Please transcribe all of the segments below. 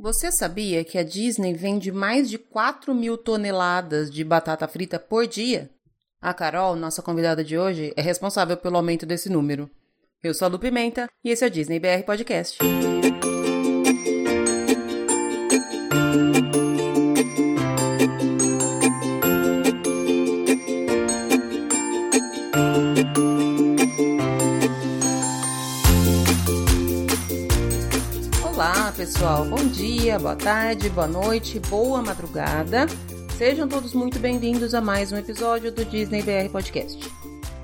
Você sabia que a Disney vende mais de 4 mil toneladas de batata frita por dia? A Carol, nossa convidada de hoje, é responsável pelo aumento desse número. Eu sou a Lu Pimenta e esse é o Disney BR Podcast. Pessoal, bom dia, boa tarde, boa noite, boa madrugada. Sejam todos muito bem-vindos a mais um episódio do Disney BR Podcast.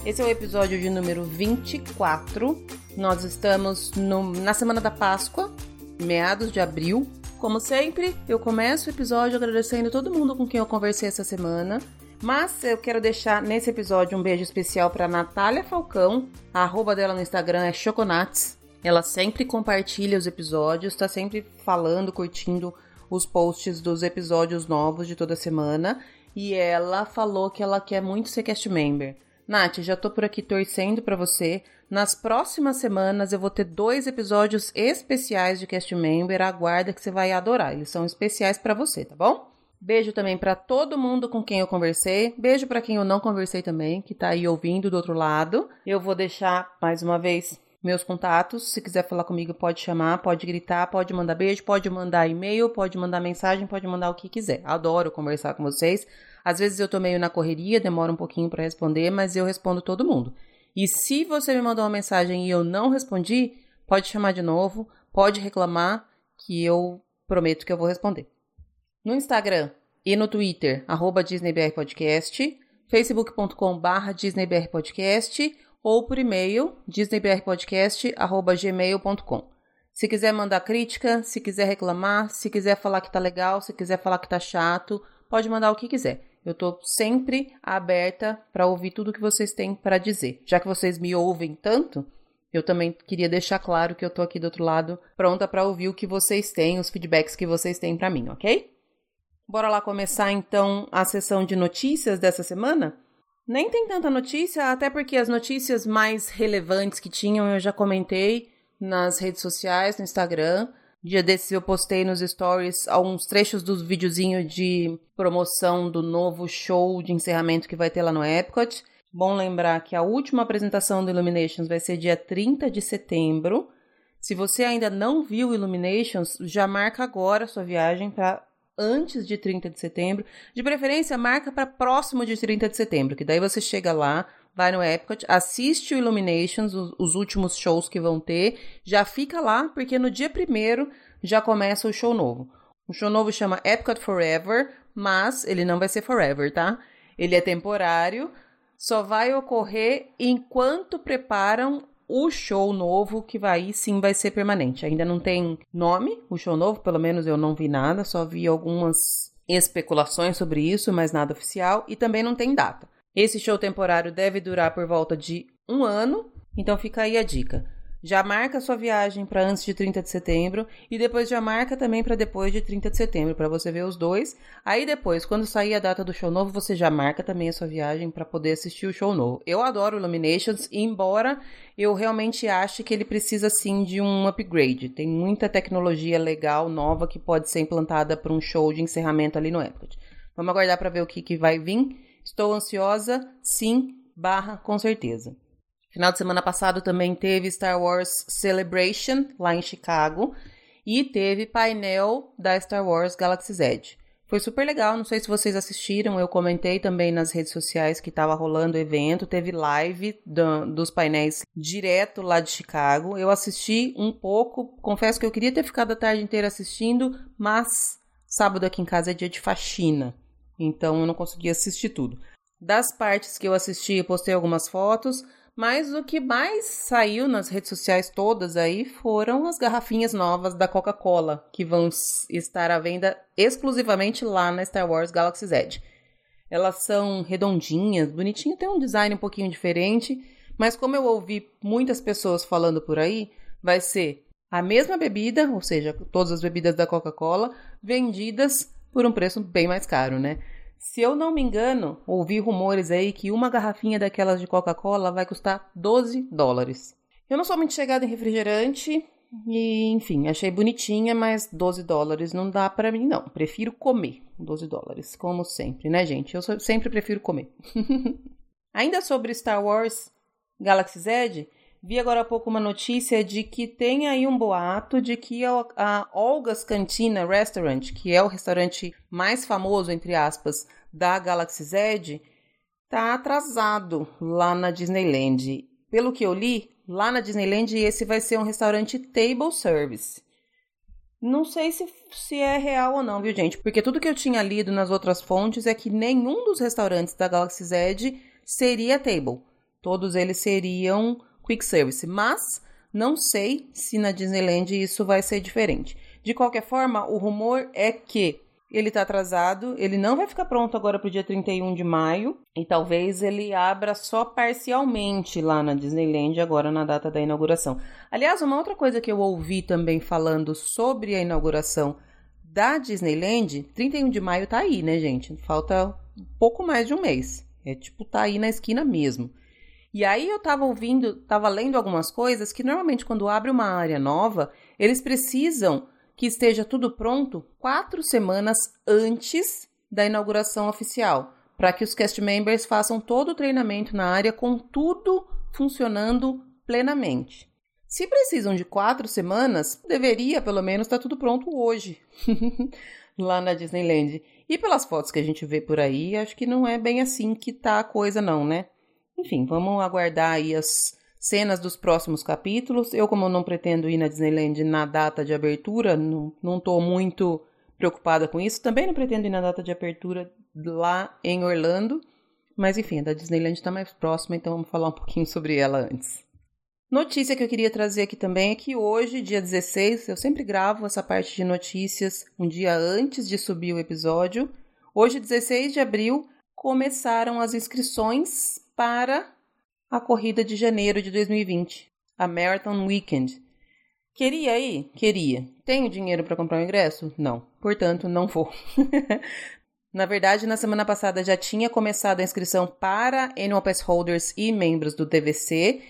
Esse é o episódio de número 24. Nós estamos no, na semana da Páscoa, meados de abril. Como sempre, eu começo o episódio agradecendo todo mundo com quem eu conversei essa semana. Mas eu quero deixar nesse episódio um beijo especial para Natália Falcão. A arroba dela no Instagram é Choconates. Ela sempre compartilha os episódios, tá sempre falando, curtindo os posts dos episódios novos de toda semana. E ela falou que ela quer muito ser cast member. Nath, já tô por aqui torcendo para você. Nas próximas semanas eu vou ter dois episódios especiais de cast member. Aguarda que você vai adorar. Eles são especiais para você, tá bom? Beijo também para todo mundo com quem eu conversei. Beijo para quem eu não conversei também, que tá aí ouvindo do outro lado. Eu vou deixar mais uma vez meus contatos. Se quiser falar comigo, pode chamar, pode gritar, pode mandar beijo, pode mandar e-mail, pode mandar mensagem, pode mandar o que quiser. Adoro conversar com vocês. Às vezes eu tô meio na correria, demora um pouquinho para responder, mas eu respondo todo mundo. E se você me mandou uma mensagem e eu não respondi, pode chamar de novo, pode reclamar, que eu prometo que eu vou responder. No Instagram e no Twitter, arroba DisneyBRPodcast, facebook.com.br DisneyBRPodcast ou por e-mail disneybrpodcast@gmail.com. Se quiser mandar crítica, se quiser reclamar, se quiser falar que tá legal, se quiser falar que tá chato, pode mandar o que quiser. Eu tô sempre aberta para ouvir tudo que vocês têm para dizer. Já que vocês me ouvem tanto, eu também queria deixar claro que eu tô aqui do outro lado, pronta para ouvir o que vocês têm, os feedbacks que vocês têm para mim, OK? Bora lá começar então a sessão de notícias dessa semana? Nem tem tanta notícia, até porque as notícias mais relevantes que tinham eu já comentei nas redes sociais, no Instagram. Dia desses eu postei nos stories alguns trechos dos videozinhos de promoção do novo show de encerramento que vai ter lá no Epcot. Bom lembrar que a última apresentação do Illuminations vai ser dia 30 de setembro. Se você ainda não viu Illuminations, já marca agora sua viagem para antes de 30 de setembro. De preferência, marca para próximo de 30 de setembro, que daí você chega lá, vai no Epcot, assiste o Illuminations, os, os últimos shows que vão ter, já fica lá, porque no dia primeiro já começa o show novo. O show novo chama Epcot Forever, mas ele não vai ser forever, tá? Ele é temporário, só vai ocorrer enquanto preparam o show novo que vai sim vai ser permanente. Ainda não tem nome, o show novo, pelo menos eu não vi nada, só vi algumas especulações sobre isso, mas nada oficial, e também não tem data. Esse show temporário deve durar por volta de um ano, então fica aí a dica já marca sua viagem para antes de 30 de setembro e depois já marca também para depois de 30 de setembro para você ver os dois. Aí depois, quando sair a data do show novo, você já marca também a sua viagem para poder assistir o show novo. Eu adoro Illuminations, embora eu realmente ache que ele precisa sim de um upgrade. Tem muita tecnologia legal nova que pode ser implantada para um show de encerramento ali no Epcot. Vamos aguardar para ver o que, que vai vir. Estou ansiosa, sim, barra com certeza. Final de semana passado também teve Star Wars Celebration lá em Chicago e teve painel da Star Wars Galaxy's Edge. Foi super legal, não sei se vocês assistiram, eu comentei também nas redes sociais que estava rolando o evento, teve live do, dos painéis direto lá de Chicago. Eu assisti um pouco, confesso que eu queria ter ficado a tarde inteira assistindo, mas sábado aqui em casa é dia de faxina, então eu não consegui assistir tudo. Das partes que eu assisti, postei algumas fotos. Mas o que mais saiu nas redes sociais todas aí foram as garrafinhas novas da Coca-Cola, que vão estar à venda exclusivamente lá na Star Wars Galaxy's Edge. Elas são redondinhas, bonitinhas, tem um design um pouquinho diferente, mas como eu ouvi muitas pessoas falando por aí, vai ser a mesma bebida, ou seja, todas as bebidas da Coca-Cola, vendidas por um preço bem mais caro, né? Se eu não me engano, ouvi rumores aí que uma garrafinha daquelas de Coca-Cola vai custar 12 dólares. Eu não sou muito chegada em refrigerante, e enfim, achei bonitinha, mas 12 dólares não dá para mim não. Prefiro comer 12 dólares, como sempre, né, gente? Eu sempre prefiro comer. Ainda sobre Star Wars Galaxy Z, vi agora há pouco uma notícia de que tem aí um boato de que a Olga's Cantina Restaurant, que é o restaurante mais famoso, entre aspas, da Galaxy Z, tá atrasado lá na Disneyland. Pelo que eu li, lá na Disneyland esse vai ser um restaurante table service. Não sei se, se é real ou não, viu, gente? Porque tudo que eu tinha lido nas outras fontes é que nenhum dos restaurantes da Galaxy Z seria table. Todos eles seriam quick service. Mas não sei se na Disneyland isso vai ser diferente. De qualquer forma, o rumor é que ele está atrasado, ele não vai ficar pronto agora para o dia 31 de maio e talvez ele abra só parcialmente lá na Disneyland agora na data da inauguração. Aliás, uma outra coisa que eu ouvi também falando sobre a inauguração da Disneyland, 31 de maio tá aí, né, gente? Falta pouco mais de um mês. É tipo tá aí na esquina mesmo. E aí eu tava ouvindo, tava lendo algumas coisas que normalmente quando abre uma área nova, eles precisam que esteja tudo pronto quatro semanas antes da inauguração oficial, para que os cast members façam todo o treinamento na área com tudo funcionando plenamente. Se precisam de quatro semanas, deveria pelo menos estar tá tudo pronto hoje, lá na Disneyland. E pelas fotos que a gente vê por aí, acho que não é bem assim que tá a coisa, não, né? Enfim, vamos aguardar aí as cenas dos próximos capítulos. Eu, como não pretendo ir na Disneyland na data de abertura, não, não tô muito preocupada com isso. Também não pretendo ir na data de abertura lá em Orlando. Mas enfim, a da Disneyland está mais próxima, então vamos falar um pouquinho sobre ela antes. Notícia que eu queria trazer aqui também é que hoje, dia 16, eu sempre gravo essa parte de notícias um dia antes de subir o episódio. Hoje, 16 de abril, começaram as inscrições para a corrida de janeiro de 2020, a Marathon Weekend. Queria ir? Queria. Tenho dinheiro para comprar o um ingresso? Não. Portanto, não vou. na verdade, na semana passada já tinha começado a inscrição para Annual Pass Holders e membros do DVC.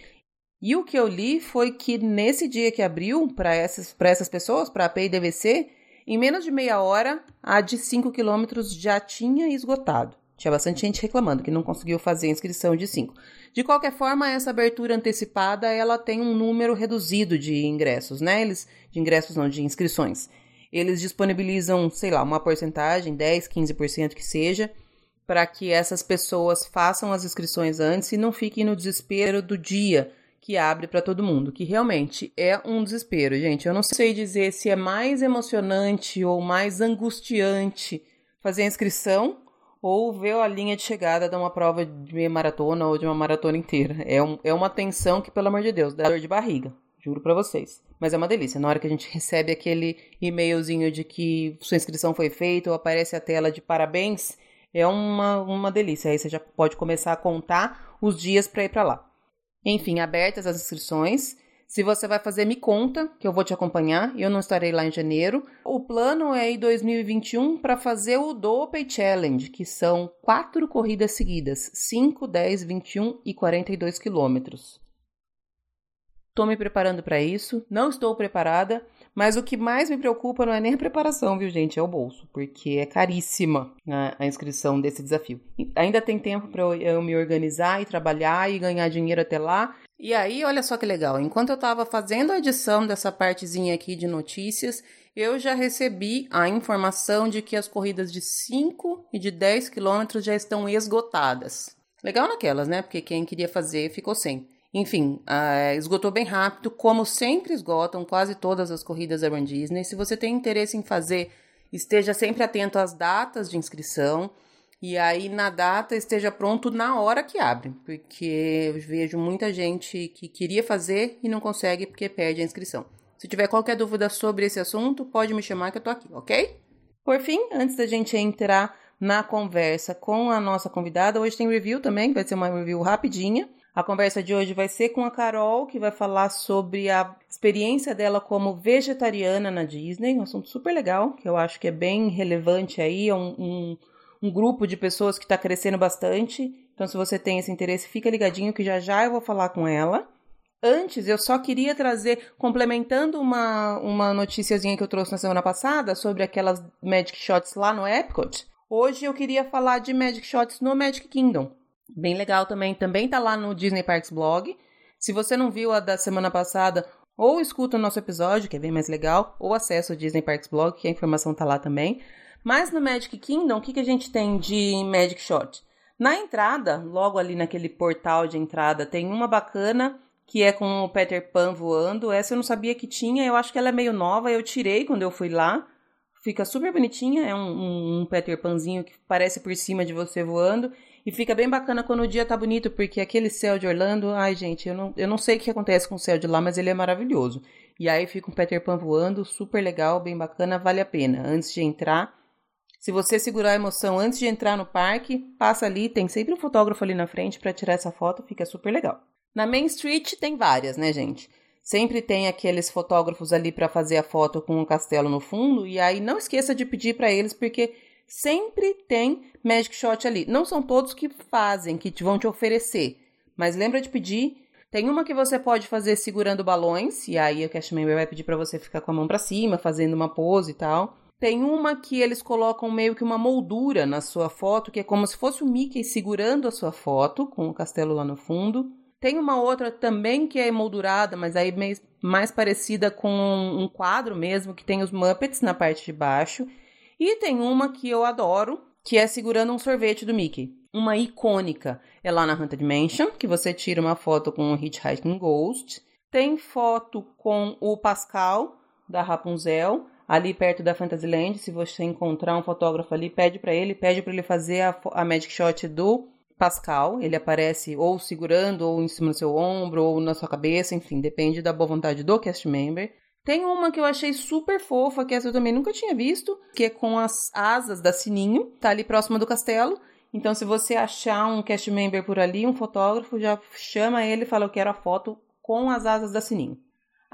E o que eu li foi que nesse dia que abriu para essas, essas pessoas, para a AP e DVC, em menos de meia hora, a de 5 quilômetros já tinha esgotado. Tinha bastante gente reclamando que não conseguiu fazer a inscrição de 5. De qualquer forma, essa abertura antecipada, ela tem um número reduzido de ingressos, né? Eles, de ingressos não, de inscrições. Eles disponibilizam, sei lá, uma porcentagem, 10, 15% que seja, para que essas pessoas façam as inscrições antes e não fiquem no desespero do dia que abre para todo mundo, que realmente é um desespero, gente. Eu não sei dizer se é mais emocionante ou mais angustiante fazer a inscrição ou ver a linha de chegada de uma prova de maratona ou de uma maratona inteira. É, um, é uma tensão que, pelo amor de Deus, dá dor de barriga. Juro para vocês. Mas é uma delícia. Na hora que a gente recebe aquele e-mailzinho de que sua inscrição foi feita ou aparece a tela de parabéns, é uma, uma delícia. Aí você já pode começar a contar os dias para ir para lá. Enfim, abertas as inscrições. Se você vai fazer, me conta, que eu vou te acompanhar. Eu não estarei lá em janeiro. O plano é em 2021 para fazer o Dopey Challenge, que são quatro corridas seguidas: 5, 10, 21 e 42 quilômetros. Estou me preparando para isso. Não estou preparada, mas o que mais me preocupa não é nem a preparação, viu, gente? É o bolso, porque é caríssima a, inscrição desse desafio. Ainda tem tempo para eu me organizar e trabalhar e ganhar dinheiro até lá. E aí, olha só que legal, enquanto eu estava fazendo a edição dessa partezinha aqui de notícias, eu já recebi a informação de que as corridas de 5 e de 10 quilômetros já estão esgotadas. Legal naquelas, né? Porque quem queria fazer ficou sem. Enfim, uh, esgotou bem rápido, como sempre esgotam quase todas as corridas da Disney. Se você tem interesse em fazer, esteja sempre atento às datas de inscrição. E aí, na data, esteja pronto na hora que abre, porque eu vejo muita gente que queria fazer e não consegue porque perde a inscrição. Se tiver qualquer dúvida sobre esse assunto, pode me chamar que eu tô aqui, ok? Por fim, antes da gente entrar na conversa com a nossa convidada, hoje tem review também, vai ser uma review rapidinha. A conversa de hoje vai ser com a Carol, que vai falar sobre a experiência dela como vegetariana na Disney, um assunto super legal, que eu acho que é bem relevante aí, é um, um um grupo de pessoas que está crescendo bastante. Então, se você tem esse interesse, fica ligadinho que já já eu vou falar com ela. Antes, eu só queria trazer, complementando uma, uma noticiazinha que eu trouxe na semana passada sobre aquelas Magic Shots lá no Epcot. Hoje eu queria falar de Magic Shots no Magic Kingdom. Bem legal também. Também tá lá no Disney Parks blog. Se você não viu a da semana passada, ou escuta o nosso episódio, que é bem mais legal, ou acessa o Disney Parks blog, que a informação tá lá também. Mas no Magic Kingdom, o que, que a gente tem de Magic Shot? Na entrada, logo ali naquele portal de entrada, tem uma bacana que é com o Peter Pan voando. Essa eu não sabia que tinha, eu acho que ela é meio nova, eu tirei quando eu fui lá. Fica super bonitinha, é um, um, um Peter Panzinho que parece por cima de você voando. E fica bem bacana quando o dia tá bonito, porque aquele céu de Orlando, ai gente, eu não, eu não sei o que acontece com o céu de lá, mas ele é maravilhoso. E aí fica um Peter Pan voando, super legal, bem bacana, vale a pena. Antes de entrar, se você segurar a emoção antes de entrar no parque, passa ali, tem sempre um fotógrafo ali na frente para tirar essa foto, fica super legal. Na Main Street tem várias, né, gente? Sempre tem aqueles fotógrafos ali para fazer a foto com o castelo no fundo, e aí não esqueça de pedir para eles, porque sempre tem Magic Shot ali. Não são todos que fazem, que vão te oferecer, mas lembra de pedir. Tem uma que você pode fazer segurando balões, e aí o member vai pedir para você ficar com a mão para cima, fazendo uma pose e tal. Tem uma que eles colocam meio que uma moldura na sua foto, que é como se fosse o Mickey segurando a sua foto, com o castelo lá no fundo. Tem uma outra também que é emoldurada, mas aí mais parecida com um quadro mesmo, que tem os Muppets na parte de baixo. E tem uma que eu adoro, que é segurando um sorvete do Mickey. Uma icônica é lá na Haunted Mansion, que você tira uma foto com o Hitchhiking Ghost. Tem foto com o Pascal, da Rapunzel ali perto da Fantasyland. Se você encontrar um fotógrafo ali, pede para ele, pede para ele fazer a, a magic shot do Pascal. Ele aparece ou segurando, ou em cima do seu ombro, ou na sua cabeça, enfim, depende da boa vontade do cast member. Tem uma que eu achei super fofa, que essa eu também nunca tinha visto, que é com as asas da Sininho, tá ali próxima do castelo. Então, se você achar um cast member por ali, um fotógrafo, já chama ele e fala: Eu quero a foto com as asas da Sininho.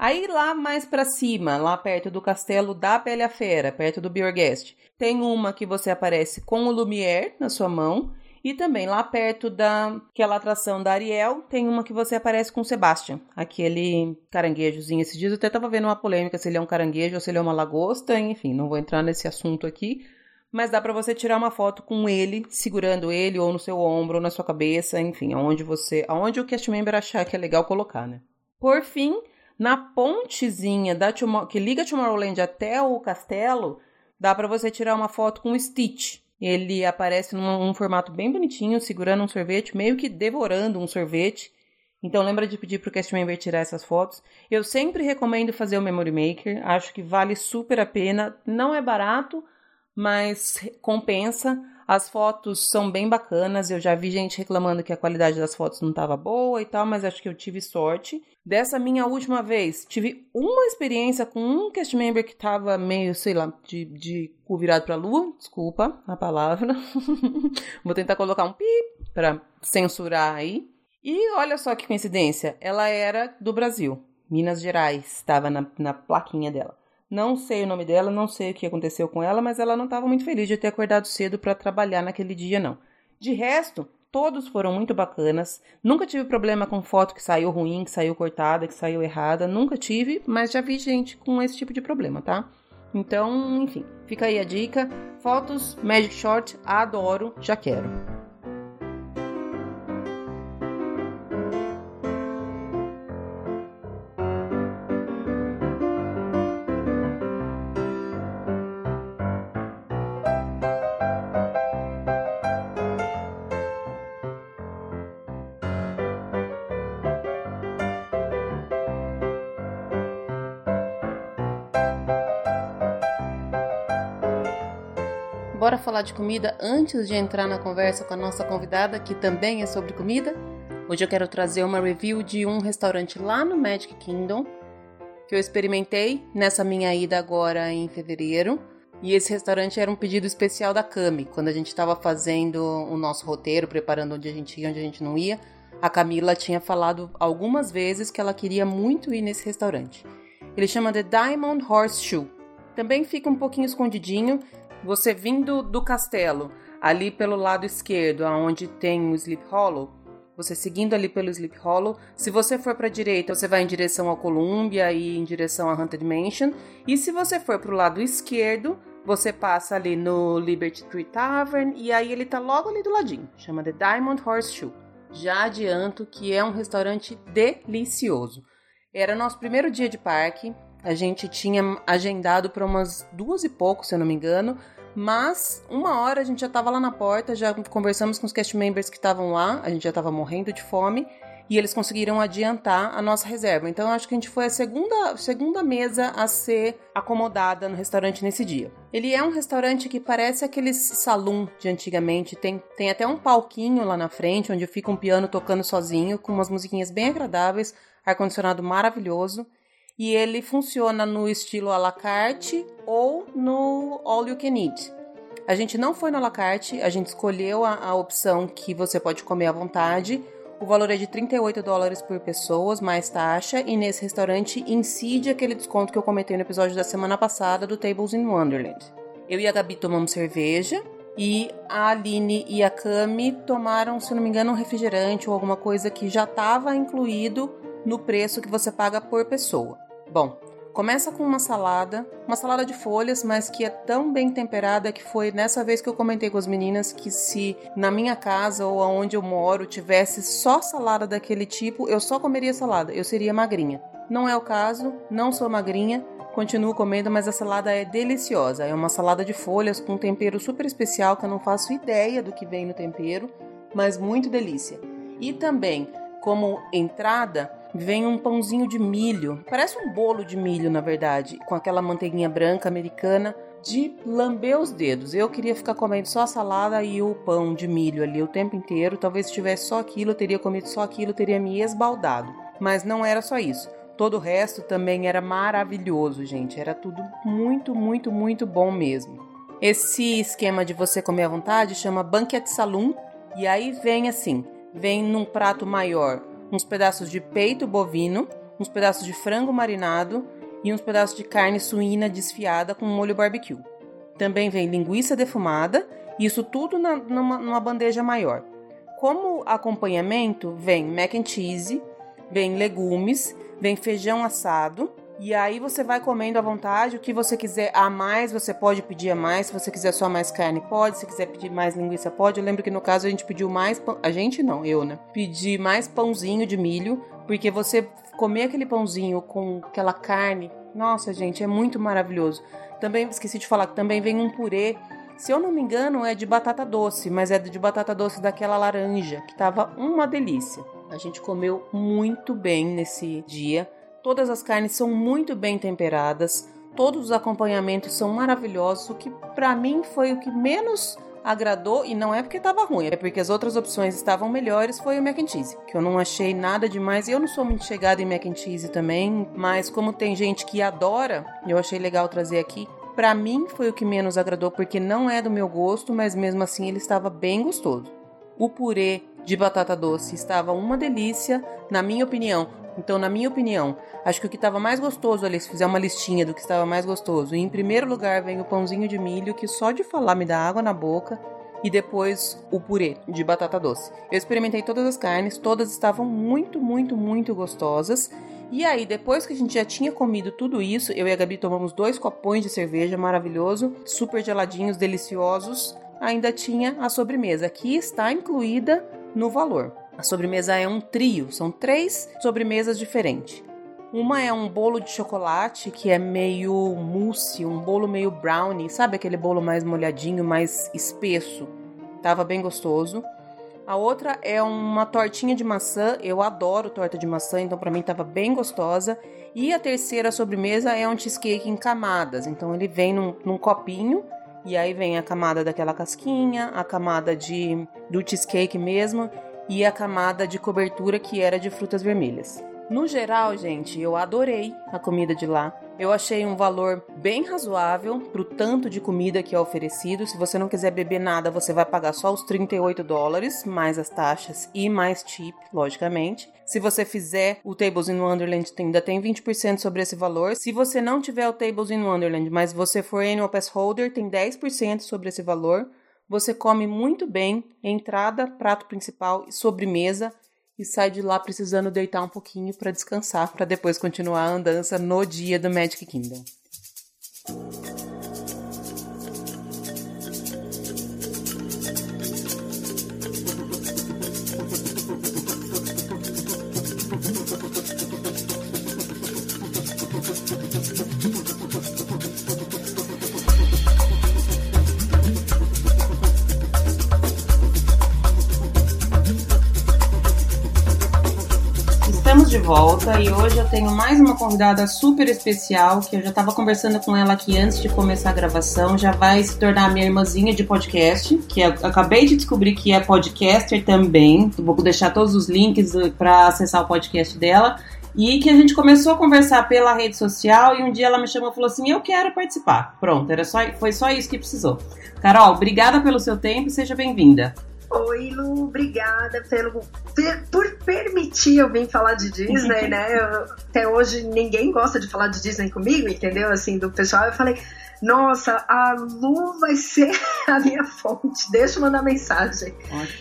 Aí lá mais para cima, lá perto do castelo da Bela Fera, perto do Biorguest, tem uma que você aparece com o Lumière na sua mão. E também lá perto daquela atração da Ariel, tem uma que você aparece com o Sebastian, aquele caranguejozinho. Esses dias eu até tava vendo uma polêmica se ele é um caranguejo ou se ele é uma lagosta, enfim, não vou entrar nesse assunto aqui. Mas dá para você tirar uma foto com ele, segurando ele, ou no seu ombro, ou na sua cabeça, enfim, aonde você. aonde o cast member achar que é legal colocar, né? Por fim, na pontezinha da que liga Tomorrowland até o castelo, dá para você tirar uma foto com o Stitch. Ele aparece num, num formato bem bonitinho, segurando um sorvete, meio que devorando um sorvete. Então lembra de pedir para o cast member tirar essas fotos. Eu sempre recomendo fazer o Memory Maker, acho que vale super a pena. Não é barato, mas compensa. As fotos são bem bacanas. Eu já vi gente reclamando que a qualidade das fotos não estava boa e tal, mas acho que eu tive sorte. Dessa minha última vez, tive uma experiência com um cast member que estava meio, sei lá, de, de cu virado pra lua. Desculpa a palavra. Vou tentar colocar um pi para censurar aí. E olha só que coincidência, ela era do Brasil, Minas Gerais, estava na, na plaquinha dela. Não sei o nome dela, não sei o que aconteceu com ela, mas ela não estava muito feliz de ter acordado cedo para trabalhar naquele dia, não. De resto, todos foram muito bacanas. Nunca tive problema com foto que saiu ruim, que saiu cortada, que saiu errada. Nunca tive, mas já vi gente com esse tipo de problema, tá? Então, enfim, fica aí a dica. Fotos Magic Short, adoro, já quero. Falar de comida antes de entrar na conversa com a nossa convidada, que também é sobre comida? Hoje eu quero trazer uma review de um restaurante lá no Magic Kingdom que eu experimentei nessa minha ida agora em fevereiro. E esse restaurante era um pedido especial da Cami, quando a gente estava fazendo o nosso roteiro, preparando onde a gente ia, onde a gente não ia. A Camila tinha falado algumas vezes que ela queria muito ir nesse restaurante. Ele chama The Diamond Horseshoe. Também fica um pouquinho escondidinho, você vindo do castelo, ali pelo lado esquerdo, aonde tem o Sleep Hollow, você seguindo ali pelo Sleep Hollow. Se você for para a direita, você vai em direção ao Columbia e em direção à Haunted Mansion. E se você for para o lado esquerdo, você passa ali no Liberty Tree Tavern e aí ele tá logo ali do ladinho. Chama The Diamond Horseshoe. Já adianto que é um restaurante delicioso. Era nosso primeiro dia de parque. A gente tinha agendado para umas duas e pouco, se eu não me engano. Mas uma hora a gente já estava lá na porta, já conversamos com os cast members que estavam lá, a gente já estava morrendo de fome e eles conseguiram adiantar a nossa reserva. Então acho que a gente foi a segunda, segunda mesa a ser acomodada no restaurante nesse dia. Ele é um restaurante que parece aqueles salão de antigamente, tem, tem até um palquinho lá na frente onde fica um piano tocando sozinho com umas musiquinhas bem agradáveis, ar condicionado maravilhoso e ele funciona no estilo à la carte ou no all you can eat. A gente não foi no à la carte, a gente escolheu a, a opção que você pode comer à vontade. O valor é de 38 dólares por pessoa, mais taxa, e nesse restaurante incide aquele desconto que eu comentei no episódio da semana passada do Tables in Wonderland. Eu e a Gabi tomamos cerveja, e a Aline e a Cami tomaram, se não me engano, um refrigerante ou alguma coisa que já estava incluído no preço que você paga por pessoa. Bom, começa com uma salada, uma salada de folhas, mas que é tão bem temperada que foi nessa vez que eu comentei com as meninas que se na minha casa ou aonde eu moro tivesse só salada daquele tipo, eu só comeria salada, eu seria magrinha. Não é o caso, não sou magrinha, continuo comendo, mas a salada é deliciosa. É uma salada de folhas com um tempero super especial que eu não faço ideia do que vem no tempero, mas muito delícia. E também, como entrada, vem um pãozinho de milho. Parece um bolo de milho, na verdade, com aquela manteiguinha branca americana de lamber os dedos. Eu queria ficar comendo só a salada e o pão de milho ali o tempo inteiro. Talvez se tivesse só aquilo, eu teria comido só aquilo, teria me esbaldado. Mas não era só isso. Todo o resto também era maravilhoso, gente. Era tudo muito, muito, muito bom mesmo. Esse esquema de você comer à vontade chama Banquet Saloon. E aí vem assim: vem num prato maior uns pedaços de peito bovino, uns pedaços de frango marinado e uns pedaços de carne suína desfiada com molho barbecue. Também vem linguiça defumada, isso tudo na, numa, numa bandeja maior. Como acompanhamento, vem mac and cheese, vem legumes, vem feijão assado, e aí você vai comendo à vontade, o que você quiser a mais, você pode pedir a mais. Se você quiser só mais carne, pode. Se quiser pedir mais linguiça, pode. Eu lembro que no caso a gente pediu mais pão. A gente não, eu, né? Pedi mais pãozinho de milho, porque você comer aquele pãozinho com aquela carne, nossa, gente, é muito maravilhoso. Também esqueci de falar que também vem um purê. Se eu não me engano, é de batata doce, mas é de batata doce daquela laranja, que tava uma delícia. A gente comeu muito bem nesse dia. Todas as carnes são muito bem temperadas, todos os acompanhamentos são maravilhosos, o que para mim foi o que menos agradou e não é porque estava ruim, é porque as outras opções estavam melhores, foi o mac and cheese, que eu não achei nada demais. Eu não sou muito chegada em mac and cheese também, mas como tem gente que adora, eu achei legal trazer aqui. Para mim foi o que menos agradou porque não é do meu gosto, mas mesmo assim ele estava bem gostoso. O purê de batata doce estava uma delícia, na minha opinião. Então, na minha opinião, acho que o que estava mais gostoso ali, se fizer uma listinha do que estava mais gostoso, e em primeiro lugar vem o pãozinho de milho, que só de falar me dá água na boca, e depois o purê de batata doce. Eu experimentei todas as carnes, todas estavam muito, muito, muito gostosas. E aí, depois que a gente já tinha comido tudo isso, eu e a Gabi tomamos dois copões de cerveja maravilhoso, super geladinhos, deliciosos. Ainda tinha a sobremesa, que está incluída no valor. A sobremesa é um trio, são três sobremesas diferentes. Uma é um bolo de chocolate que é meio mousse, um bolo meio brownie, sabe aquele bolo mais molhadinho, mais espesso? Tava bem gostoso. A outra é uma tortinha de maçã, eu adoro torta de maçã, então para mim tava bem gostosa. E a terceira sobremesa é um cheesecake em camadas, então ele vem num, num copinho e aí vem a camada daquela casquinha, a camada de do cheesecake mesmo e a camada de cobertura que era de frutas vermelhas. No geral, gente, eu adorei a comida de lá. Eu achei um valor bem razoável pro tanto de comida que é oferecido. Se você não quiser beber nada, você vai pagar só os 38 dólares, mais as taxas e mais tip, logicamente. Se você fizer o Tables in Wonderland, ainda tem 20% sobre esse valor. Se você não tiver o Tables in Wonderland, mas você for Annual Pass Holder, tem 10% sobre esse valor. Você come muito bem, entrada, prato principal e sobremesa. e sai de lá precisando deitar um pouquinho para descansar, para depois continuar a andança no dia do Magic Kingdom. De volta e hoje eu tenho mais uma convidada super especial que eu já estava conversando com ela aqui antes de começar a gravação. Já vai se tornar minha irmãzinha de podcast, que eu acabei de descobrir que é podcaster também. Vou deixar todos os links para acessar o podcast dela. E que a gente começou a conversar pela rede social e um dia ela me chamou e falou assim: Eu quero participar. Pronto, era só, foi só isso que precisou. Carol, obrigada pelo seu tempo e seja bem-vinda. Oi, Lu, obrigada pelo, por permitir eu vir falar de Disney, né? Eu, até hoje ninguém gosta de falar de Disney comigo, entendeu? Assim, do pessoal. Eu falei, nossa, a Lu vai ser a minha fonte, deixa eu mandar mensagem.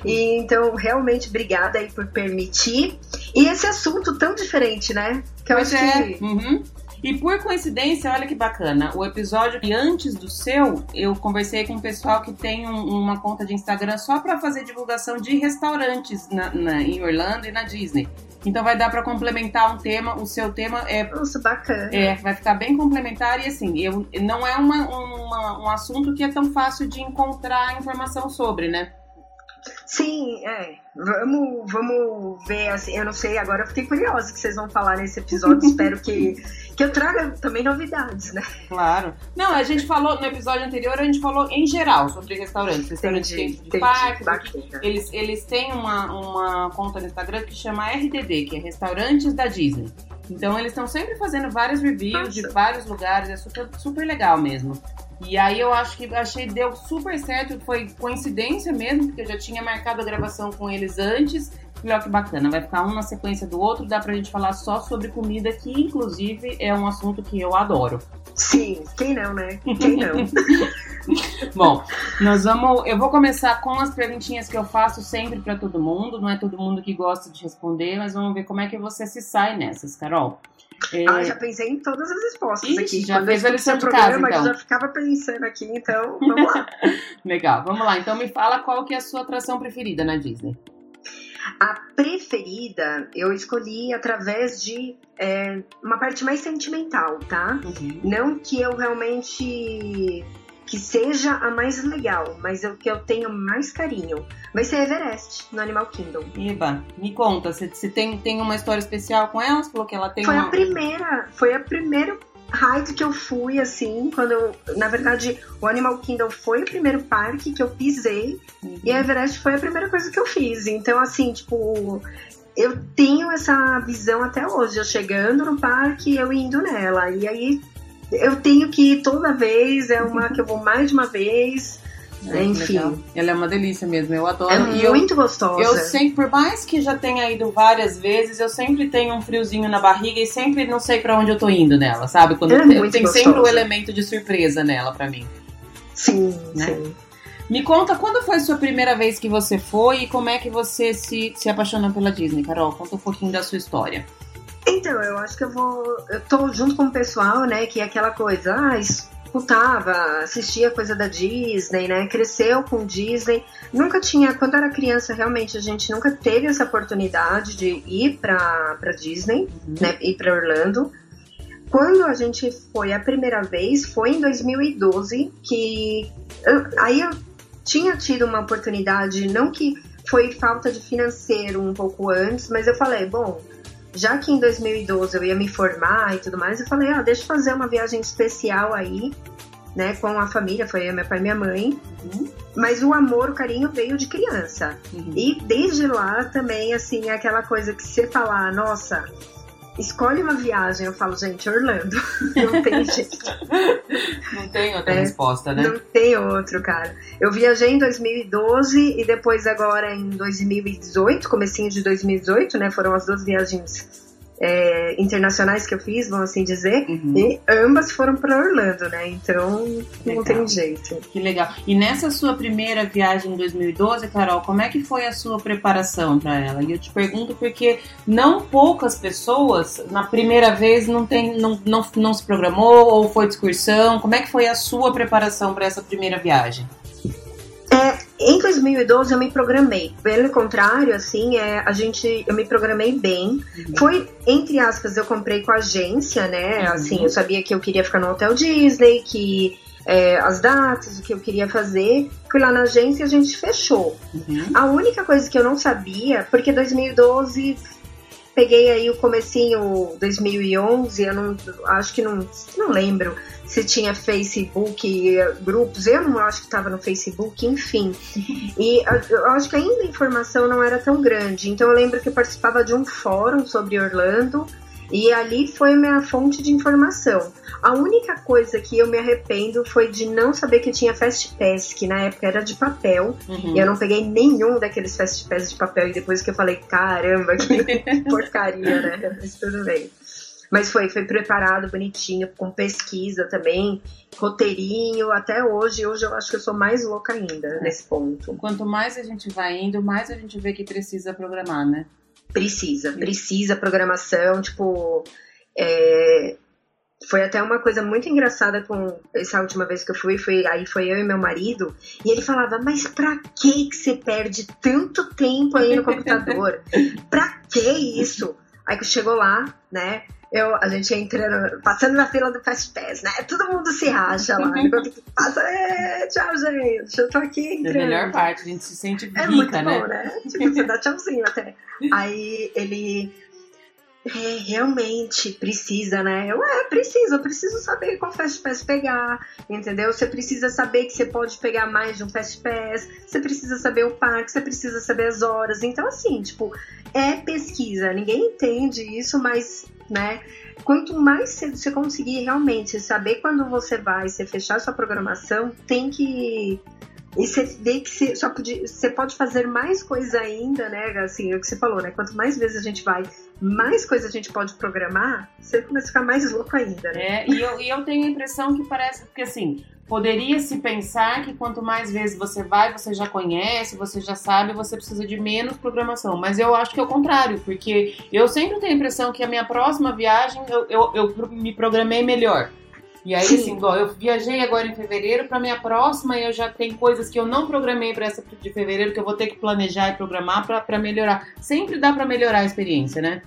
E, então, realmente, obrigada aí por permitir. E esse assunto tão diferente, né? Que eu pois acho é. que. Uhum. E por coincidência, olha que bacana, o episódio antes do seu, eu conversei com um pessoal que tem um, uma conta de Instagram só para fazer divulgação de restaurantes na, na, em Orlando e na Disney. Então vai dar para complementar um tema, o seu tema é. Nossa, bacana. É, vai ficar bem complementar e assim, eu, não é uma, uma, um assunto que é tão fácil de encontrar informação sobre, né? Sim, é. Vamos, vamos ver, assim, eu não sei, agora eu fiquei curiosa que vocês vão falar nesse episódio, espero que, que eu traga também novidades, né? Claro. Não, a gente falou, no episódio anterior, a gente falou em geral sobre restaurantes, restaurantes entendi, de parques, eles, eles têm uma, uma conta no Instagram que chama RDD, que é Restaurantes da Disney. Então eles estão sempre fazendo vários reviews Nossa. de vários lugares, é super, super legal mesmo. E aí eu acho que achei deu super certo, foi coincidência mesmo, porque eu já tinha marcado a gravação com eles antes. E olha que bacana, vai ficar um na sequência do outro, dá pra gente falar só sobre comida, que inclusive é um assunto que eu adoro. Sim, quem não, né? Quem não? Bom, nós vamos. Eu vou começar com as perguntinhas que eu faço sempre para todo mundo. Não é todo mundo que gosta de responder, mas vamos ver como é que você se sai nessas, Carol. É... Ah, já pensei em todas as respostas Ixi, aqui. Já Quando fez a lição de programa, casa, então. já ficava pensando aqui, então vamos lá. Legal, vamos lá. Então me fala qual que é a sua atração preferida na Disney. A preferida eu escolhi através de é, uma parte mais sentimental, tá? Uhum. Não que eu realmente que seja a mais legal, mas o que eu tenho mais carinho vai ser Everest, no Animal Kingdom. Iba, me conta, você tem, tem uma história especial com ela? Você falou que ela tem Foi uma... a primeira, foi a primeira ride que eu fui, assim, quando eu, na verdade, o Animal Kingdom foi o primeiro parque que eu pisei uhum. e a Everest foi a primeira coisa que eu fiz. Então, assim, tipo, eu tenho essa visão até hoje, eu chegando no parque, eu indo nela. E aí eu tenho que ir toda vez, é uma que eu vou mais de uma vez. Enfim. Legal. Ela é uma delícia mesmo, eu adoro. É e muito eu, gostosa. Eu sempre, por mais que já tenha ido várias vezes, eu sempre tenho um friozinho na barriga e sempre não sei para onde eu tô indo nela, sabe? Quando é eu, tem sempre o um elemento de surpresa nela para mim. Sim, né? sim. Me conta quando foi a sua primeira vez que você foi e como é que você se, se apaixonou pela Disney, Carol? Conta um pouquinho da sua história. Então, eu acho que eu vou. Eu tô junto com o pessoal, né? Que é aquela coisa, ah, escutava, assistia coisa da Disney, né? Cresceu com Disney. Nunca tinha, quando era criança, realmente a gente nunca teve essa oportunidade de ir pra, pra Disney, uhum. né? Ir pra Orlando. Quando a gente foi a primeira vez, foi em 2012, que eu, aí eu tinha tido uma oportunidade, não que foi falta de financeiro um pouco antes, mas eu falei, bom, já que em 2012 eu ia me formar e tudo mais, eu falei, ah, deixa eu fazer uma viagem especial aí, né, com a família, foi meu pai e minha mãe. Uhum. Mas o amor, o carinho veio de criança. Uhum. E desde lá também, assim, é aquela coisa que você falar, nossa, escolhe uma viagem, eu falo, gente, Orlando. Não tem jeito. Não tem outra é, resposta, né? Não tem outro, cara. Eu viajei em 2012 e depois agora em 2018, comecinho de 2018, né? Foram as duas viagens é, internacionais que eu fiz, vamos assim dizer, uhum. e ambas foram para Orlando, né? Então legal. não tem jeito. Que legal. E nessa sua primeira viagem em 2012, Carol, como é que foi a sua preparação para ela? E eu te pergunto porque não poucas pessoas na primeira vez não tem, não, não, não se programou ou foi de excursão. Como é que foi a sua preparação para essa primeira viagem? É, em 2012 eu me programei. Pelo contrário, assim, é, a gente, eu me programei bem. Uhum. Foi, entre aspas, eu comprei com a agência, né? Uhum. Assim, eu sabia que eu queria ficar no Hotel Disney, que é, as datas, o que eu queria fazer. Fui lá na agência e a gente fechou. Uhum. A única coisa que eu não sabia, porque 2012 peguei aí o comecinho 2011, eu não acho que não, não lembro se tinha Facebook, grupos, eu não acho que estava no Facebook, enfim. E eu acho que ainda a informação não era tão grande. Então eu lembro que eu participava de um fórum sobre Orlando e ali foi minha fonte de informação. A única coisa que eu me arrependo foi de não saber que tinha Fast Pass, que na época era de papel, uhum. e eu não peguei nenhum daqueles Fast Pass de papel, e depois que eu falei, caramba, que porcaria, né? Mas tudo bem. Mas foi, foi preparado bonitinho, com pesquisa também, roteirinho, até hoje. Hoje eu acho que eu sou mais louca ainda é. nesse ponto. Quanto mais a gente vai indo, mais a gente vê que precisa programar, né? Precisa, precisa programação, tipo. É, foi até uma coisa muito engraçada com essa última vez que eu fui, foi aí foi eu e meu marido, e ele falava: "Mas pra que que você perde tanto tempo aí no computador? pra que isso?" Aí que chegou lá, né? Eu, a gente entrando, passando na fila do Fast Pass, né? Todo mundo se racha lá. Enquanto passa, é, tchau, gente, eu tô aqui entrando. É a melhor parte, a gente se sente rica, é muito né? bom, né? Tipo, você dá tchauzinho até. Aí ele... É, realmente precisa, né? Eu, é, preciso, eu preciso saber qual Fast Pass pegar, entendeu? Você precisa saber que você pode pegar mais de um Fast Pass, você precisa saber o parque, você precisa saber as horas. Então, assim, tipo, é pesquisa. Ninguém entende isso, mas né? Quanto mais cedo você conseguir realmente saber quando você vai, você fechar sua programação, tem que e você vê que você, só pode, você pode fazer mais coisa ainda, né? Assim, é o que você falou, né? Quanto mais vezes a gente vai, mais coisa a gente pode programar, você começa a ficar mais louco ainda, né? É, e eu, e eu tenho a impressão que parece, porque assim, poderia se pensar que quanto mais vezes você vai, você já conhece, você já sabe, você precisa de menos programação. Mas eu acho que é o contrário, porque eu sempre tenho a impressão que a minha próxima viagem eu, eu, eu me programei melhor. E aí, Sim. assim, igual eu viajei agora em fevereiro, para minha próxima eu já tenho coisas que eu não programei para essa de fevereiro que eu vou ter que planejar e programar para melhorar. Sempre dá para melhorar a experiência, né?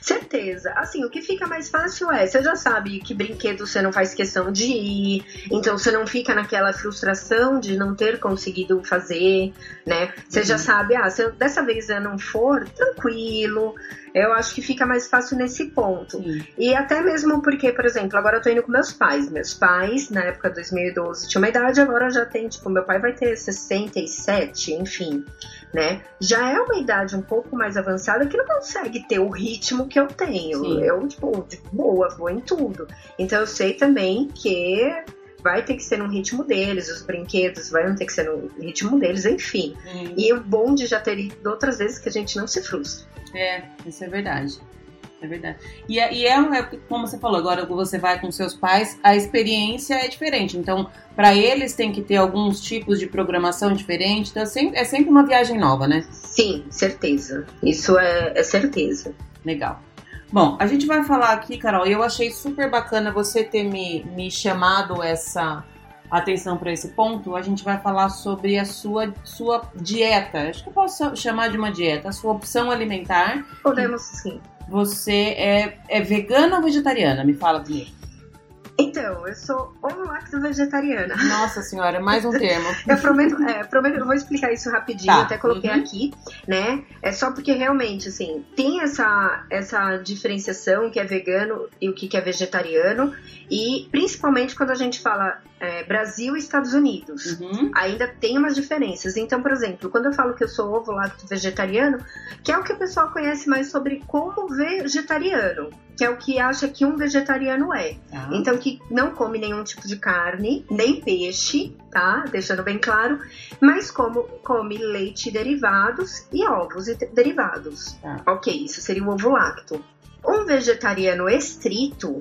Certeza. Assim, o que fica mais fácil é, você já sabe que brinquedo você não faz questão de ir, então você não fica naquela frustração de não ter conseguido fazer, né? Você uhum. já sabe, ah, se dessa vez eu não for, tranquilo. Eu acho que fica mais fácil nesse ponto. Sim. E até mesmo porque, por exemplo, agora eu tô indo com meus pais. Meus pais, na época de 2012, tinha uma idade, agora já tem, tipo, meu pai vai ter 67, enfim né? Já é uma idade um pouco mais avançada que não consegue ter o ritmo que eu tenho. Sim. Eu, tipo, de boa, vou em tudo. Então eu sei também que vai ter que ser no ritmo deles, os brinquedos vão ter que ser no ritmo deles, enfim. E o bom de já ter ido outras vezes que a gente não se frustra. É, isso é verdade. É verdade. E, é, e é, é, como você falou, agora você vai com seus pais, a experiência é diferente. Então, para eles tem que ter alguns tipos de programação diferente. Então, é sempre, é sempre uma viagem nova, né? Sim, certeza. Isso é, é certeza. Legal. Bom, a gente vai falar aqui, Carol, e eu achei super bacana você ter me, me chamado essa atenção para esse ponto. A gente vai falar sobre a sua, sua dieta. Acho que eu posso chamar de uma dieta, a sua opção alimentar. Podemos sim. Você é, é vegana ou vegetariana? Me fala comigo. Então, eu sou ovo-lacto vegetariana. Nossa senhora, mais um termo. eu prometo, é, prometo, eu vou explicar isso rapidinho, tá. até coloquei uhum. aqui, né? É só porque realmente, assim, tem essa, essa diferenciação que é vegano e o que é vegetariano, e principalmente quando a gente fala é, Brasil e Estados Unidos, uhum. ainda tem umas diferenças. Então, por exemplo, quando eu falo que eu sou ovo-lacto vegetariano, que é o que o pessoal conhece mais sobre como vegetariano que é o que acha que um vegetariano é. Ah. Então, que não come nenhum tipo de carne, nem peixe, tá? Deixando bem claro, mas como come leite e derivados e ovos e derivados. Ah. Ok, isso seria o ovo lacto. Um vegetariano estrito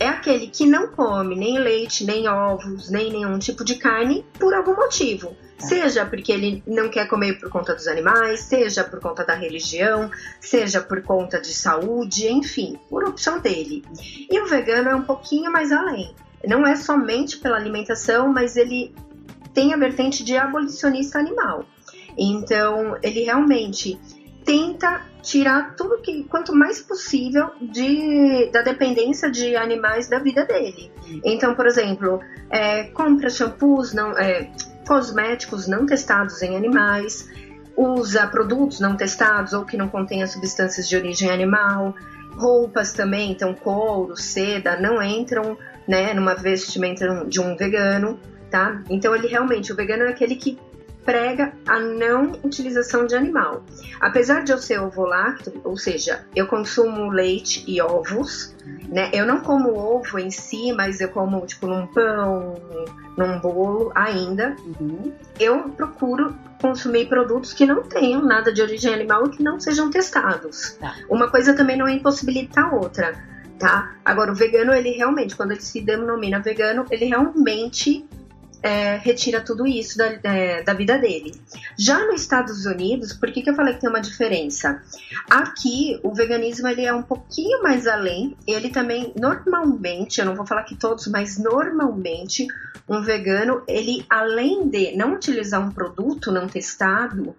é aquele que não come nem leite, nem ovos, nem nenhum tipo de carne por algum motivo. É. Seja porque ele não quer comer por conta dos animais, seja por conta da religião, seja por conta de saúde, enfim, por opção dele. E o vegano é um pouquinho mais além. Não é somente pela alimentação, mas ele tem a vertente de abolicionista animal. Então, ele realmente tenta tirar tudo que quanto mais possível de, da dependência de animais da vida dele. Então, por exemplo, é, compra shampoos, não, é, cosméticos não testados em animais, usa produtos não testados ou que não contenham substâncias de origem animal, roupas também, então couro, seda, não entram né, numa vestimenta de um vegano, tá? Então ele realmente, o vegano é aquele que prega a não utilização de animal. Apesar de eu ser ovolacto, ou seja, eu consumo leite e ovos, né? Eu não como ovo em si, mas eu como tipo num pão, num bolo ainda. Uhum. Eu procuro consumir produtos que não tenham nada de origem animal e que não sejam testados. Tá. Uma coisa também não impossibilita a outra, tá? Agora o vegano, ele realmente, quando ele se denomina vegano, ele realmente é, retira tudo isso da, é, da vida dele. Já nos Estados Unidos, por que, que eu falei que tem uma diferença? Aqui, o veganismo ele é um pouquinho mais além. Ele também, normalmente, eu não vou falar que todos, mas normalmente, um vegano, ele além de não utilizar um produto não testado,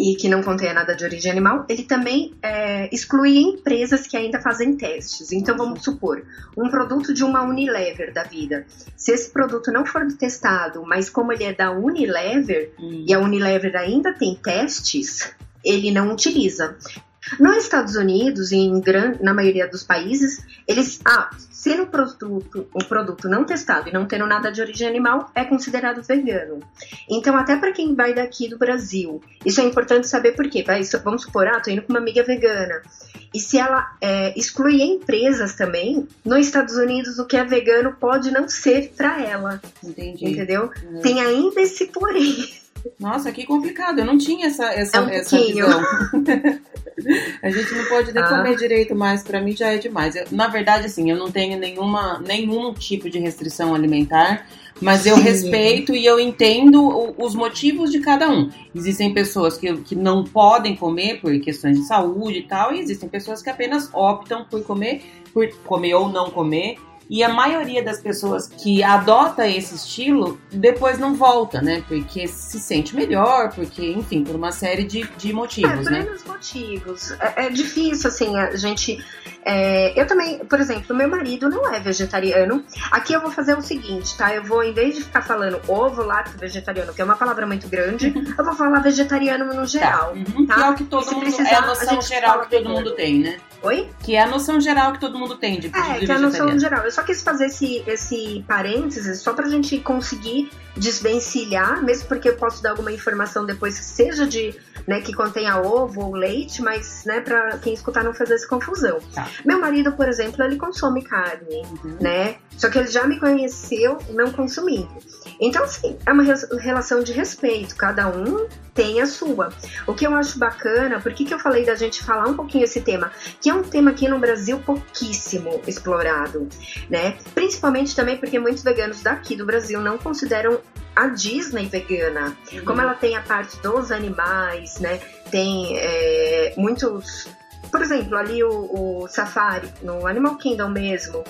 e que não contenha nada de origem animal, ele também é, exclui empresas que ainda fazem testes. Então, vamos supor, um produto de uma Unilever da vida. Se esse produto não for testado, mas como ele é da Unilever, hum. e a Unilever ainda tem testes, ele não utiliza. Nos Estados Unidos e na maioria dos países, eles, ah, se o produto, o produto não testado e não tendo nada de origem animal, é considerado vegano. Então, até para quem vai daqui do Brasil, isso é importante saber por quê. Vai, vamos supor, ah, tô indo com uma amiga vegana. E se ela é, excluir empresas também, nos Estados Unidos o que é vegano pode não ser para ela. Entendi. Entendeu? Uhum. Tem ainda esse porém. Nossa, que complicado. Eu não tinha essa, essa, é um essa visão. a gente não pode nem ah. comer direito mais, para mim já é demais. Eu, na verdade, assim, eu não tenho nenhuma, nenhum tipo de restrição alimentar, mas eu Sim. respeito e eu entendo os motivos de cada um. Existem pessoas que, que não podem comer por questões de saúde e tal, e existem pessoas que apenas optam por comer, por comer ou não comer e a maioria das pessoas que adota esse estilo depois não volta, né? Porque se sente melhor, porque, enfim, por uma série de, de motivos, é, né? Por motivos. É, é, difícil, assim, a gente. É, eu também, por exemplo, meu marido não é vegetariano. Aqui eu vou fazer o seguinte, tá? Eu vou, em vez de ficar falando ovo, lácteo, vegetariano, que é uma palavra muito grande, eu vou falar vegetariano no geral. Tá. Uhum. tá? Que é o que todo mundo. Precisar, é a noção a geral que todo mundo tem, né? Oi? Que é a noção geral que todo mundo tem de É, que é a noção geral. Eu só quis fazer esse, esse parênteses só pra gente conseguir desvencilhar, mesmo porque eu posso dar alguma informação depois que seja de, né, que contenha ovo ou leite, mas, né, para quem escutar não fazer essa confusão. Tá. Meu marido, por exemplo, ele consome carne, uhum. né? Só que ele já me conheceu não consumindo. Então, sim, é uma relação de respeito, cada um tem a sua. O que eu acho bacana, por que, que eu falei da gente falar um pouquinho esse tema? Que é um tema aqui no Brasil pouquíssimo explorado, né? Principalmente também porque muitos veganos daqui do Brasil não consideram a Disney vegana. Uhum. Como ela tem a parte dos animais, né? Tem é, muitos. Por exemplo, ali o, o Safari, no Animal Kingdom mesmo,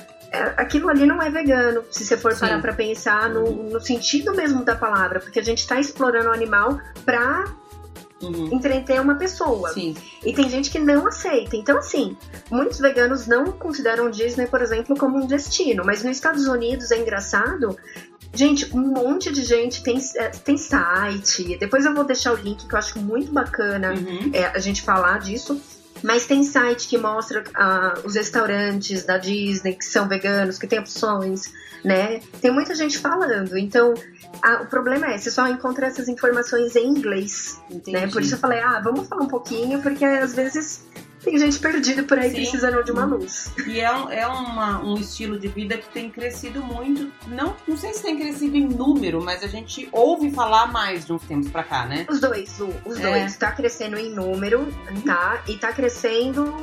aquilo ali não é vegano, se você for Sim. parar para pensar no, no, sentido mesmo da palavra, porque a gente está explorando o animal para uhum. entreter uma pessoa. Sim. E tem gente que não aceita. Então, assim, muitos veganos não consideram Disney, por exemplo, como um destino, mas nos Estados Unidos é engraçado. Gente, um monte de gente tem, é, tem site. Depois eu vou deixar o link que eu acho muito bacana uhum. é, a gente falar disso mas tem site que mostra uh, os restaurantes da Disney que são veganos, que tem opções, né? Tem muita gente falando. Então, o problema é, você só encontra essas informações em inglês, Entendi. né? Por isso eu falei, ah, vamos falar um pouquinho, porque às vezes tem gente perdida por aí Sim. precisando de uma luz. E é, um, é uma, um estilo de vida que tem crescido muito. Não, não sei se tem crescido em número, mas a gente ouve falar mais de uns tempos pra cá, né? Os dois, Lu, os é. dois. Tá crescendo em número, tá? E tá crescendo,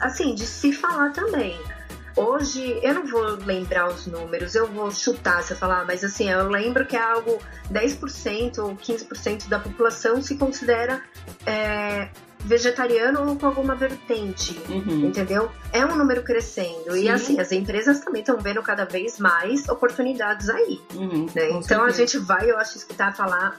assim, de se falar também. Hoje, eu não vou lembrar os números, eu vou chutar se eu falar, mas assim, eu lembro que é algo 10% ou 15% da população se considera é, vegetariano ou com alguma vertente, uhum. entendeu? É um número crescendo. Sim. E assim, as empresas também estão vendo cada vez mais oportunidades aí. Uhum, né? Então certeza. a gente vai, eu acho, escutar falar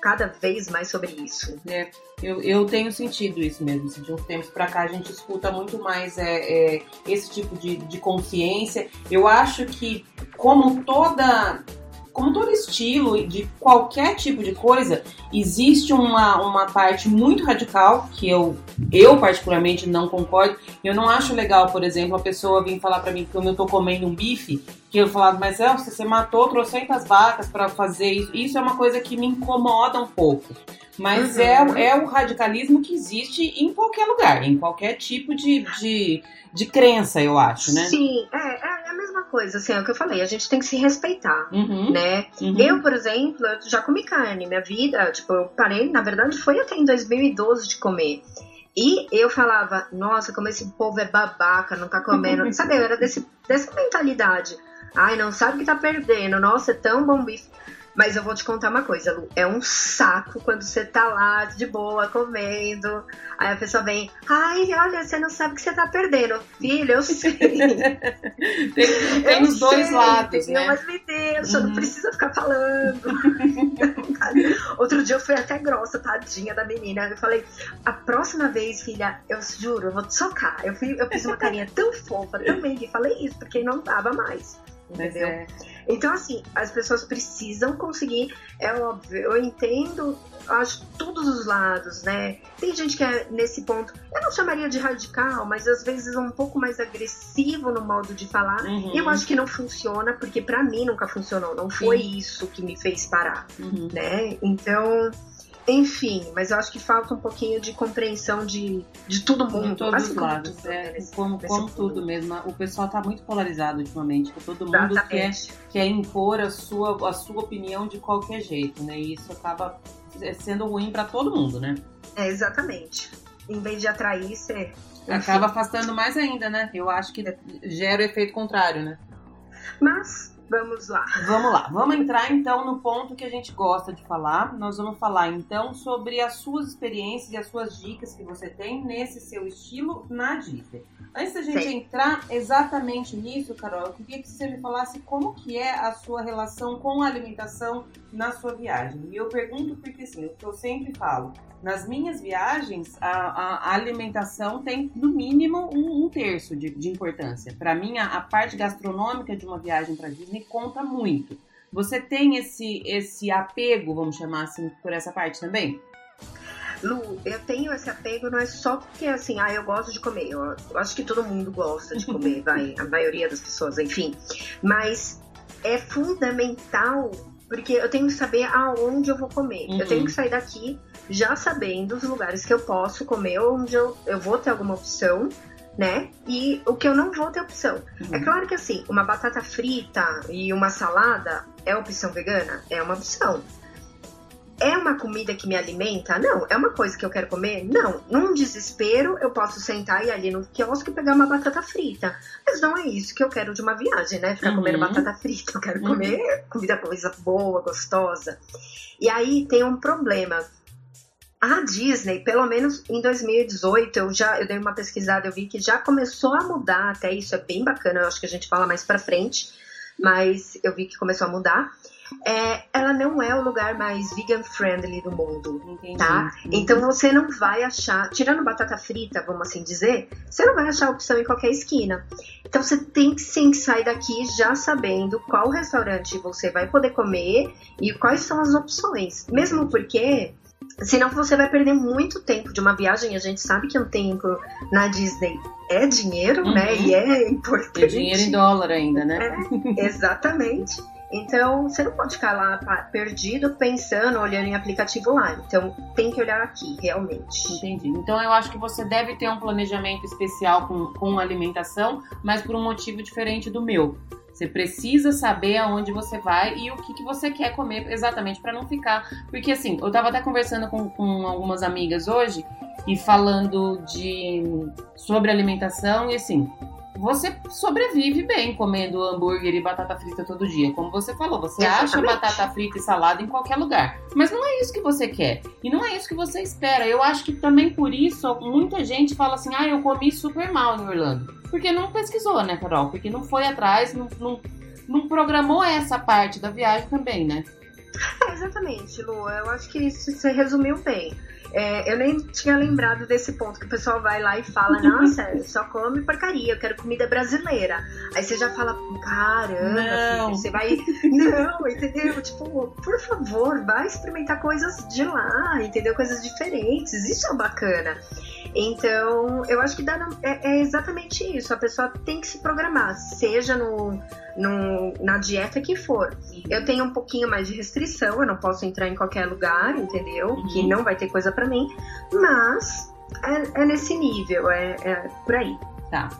cada vez mais sobre isso. É, eu, eu tenho sentido isso mesmo. Assim, de uns tempos para cá a gente escuta muito mais é, é, esse tipo de, de consciência. Eu acho que, como toda como todo estilo de qualquer tipo de coisa, existe uma, uma parte muito radical que eu, eu particularmente não concordo. Eu não acho legal, por exemplo, a pessoa vir falar para mim que eu tô comendo um bife, que eu falar, mas é, você matou trocentas vacas para fazer isso. Isso é uma coisa que me incomoda um pouco. Mas uhum. é, é o radicalismo que existe em qualquer lugar, em qualquer tipo de, de, de crença, eu acho, né? Sim, é, é mesma coisa, assim, é o que eu falei, a gente tem que se respeitar, uhum, né? Uhum. Eu, por exemplo, eu já comi carne, minha vida, tipo, eu parei, na verdade, foi até em 2012 de comer. E eu falava, nossa, como esse povo é babaca, não tá comendo. Sabe, eu era desse, dessa mentalidade. Ai, não sabe que tá perdendo. Nossa, é tão bom bife. Mas eu vou te contar uma coisa, Lu. É um saco quando você tá lá de boa, comendo. Aí a pessoa vem, ai, olha, você não sabe que você tá perdendo. Filho, eu sei. tem, tem os dois sei, lados, né? Mas me deixa, uhum. não precisa ficar falando. Outro dia eu fui até grossa, tadinha da menina. Eu falei, a próxima vez, filha, eu juro, eu vou te socar. Eu, fui, eu fiz uma carinha tão fofa também que falei isso, porque não dava mais. Entendeu? É. Então, assim, as pessoas precisam conseguir, é óbvio, eu entendo, acho todos os lados, né? Tem gente que é nesse ponto, eu não chamaria de radical, mas às vezes um pouco mais agressivo no modo de falar. Uhum. Eu acho que não funciona, porque para mim nunca funcionou, não foi Sim. isso que me fez parar, uhum. né? Então, enfim, mas eu acho que falta um pouquinho de compreensão de, de todo mundo. De todos assim, os lados, tudo, é, nesse, como, nesse como tudo mesmo. O pessoal está muito polarizado ultimamente, todo mundo quer, quer impor a sua, a sua opinião de qualquer jeito, né? E isso acaba sendo ruim para todo mundo, né? É, exatamente. Em vez de atrair, você... Acaba afastando mais ainda, né? Eu acho que gera o efeito contrário, né? Mas Vamos lá. Vamos lá. Vamos entrar então no ponto que a gente gosta de falar. Nós vamos falar então sobre as suas experiências e as suas dicas que você tem nesse seu estilo na Disney. Antes da gente Sim. entrar exatamente nisso, Carol, eu queria que você me falasse como que é a sua relação com a alimentação na sua viagem. E eu pergunto porque assim, o que eu sempre falo, nas minhas viagens, a, a, alimentação tem no mínimo um, um terço de, de importância. Para mim, a, a, parte gastronômica de uma viagem para Disney conta muito. Você tem esse, esse apego, vamos chamar assim, por essa parte também? Lu, eu tenho esse apego não é só porque assim, ah, eu gosto de comer. Eu, eu acho que todo mundo gosta de comer, vai, a maioria das pessoas, enfim. Mas é fundamental porque eu tenho que saber aonde eu vou comer. Uhum. Eu tenho que sair daqui já sabendo os lugares que eu posso comer, onde eu, eu vou ter alguma opção, né? E o que eu não vou ter opção. Uhum. É claro que assim, uma batata frita e uma salada é opção vegana? É uma opção. É uma comida que me alimenta? Não. É uma coisa que eu quero comer? Não. Num desespero, eu posso sentar e ali no quiosque pegar uma batata frita. Mas não é isso que eu quero de uma viagem, né? Ficar uhum. comendo batata frita. Eu quero uhum. comer comida coisa boa, gostosa. E aí tem um problema. A Disney, pelo menos em 2018, eu já eu dei uma pesquisada, eu vi que já começou a mudar, até isso é bem bacana, eu acho que a gente fala mais pra frente, mas eu vi que começou a mudar é, ela não é o lugar mais vegan friendly do mundo, Entendi. tá? Então você não vai achar, tirando batata frita, vamos assim dizer, você não vai achar opção em qualquer esquina. Então você tem que sim sair daqui já sabendo qual restaurante você vai poder comer e quais são as opções. Mesmo porque Senão você vai perder muito tempo de uma viagem. A gente sabe que um tempo na Disney é dinheiro, né? uhum. né? E é importante. É dinheiro em dólar ainda, né? É, exatamente. Então, você não pode ficar lá perdido, pensando, olhando em aplicativo lá. Então, tem que olhar aqui, realmente. Entendi. Então, eu acho que você deve ter um planejamento especial com, com alimentação, mas por um motivo diferente do meu. Você precisa saber aonde você vai e o que, que você quer comer exatamente para não ficar. Porque assim, eu tava até conversando com, com algumas amigas hoje e falando de sobre alimentação e assim, você sobrevive bem comendo hambúrguer e batata frita todo dia. Como você falou, você Exatamente. acha batata frita e salada em qualquer lugar. Mas não é isso que você quer. E não é isso que você espera. Eu acho que também por isso muita gente fala assim: ah, eu comi super mal em Orlando. Porque não pesquisou, né, Carol? Porque não foi atrás, não, não, não programou essa parte da viagem também, né? É, exatamente, Lu. Eu acho que isso você resumiu bem. É, eu nem tinha lembrado desse ponto que o pessoal vai lá e fala, nossa, só come porcaria, eu quero comida brasileira. Aí você já fala, caramba, filho, você vai. Não, entendeu? Tipo, por favor, vai experimentar coisas de lá, entendeu? Coisas diferentes. Isso é bacana. Então, eu acho que dá, é, é, exatamente isso. A pessoa tem que se programar, seja no, no, na dieta que for. Eu tenho um pouquinho mais de restrição, eu não posso entrar em qualquer lugar, entendeu? Uhum. Que não vai ter coisa para mim, mas é, é nesse nível, é, é, por aí. Tá.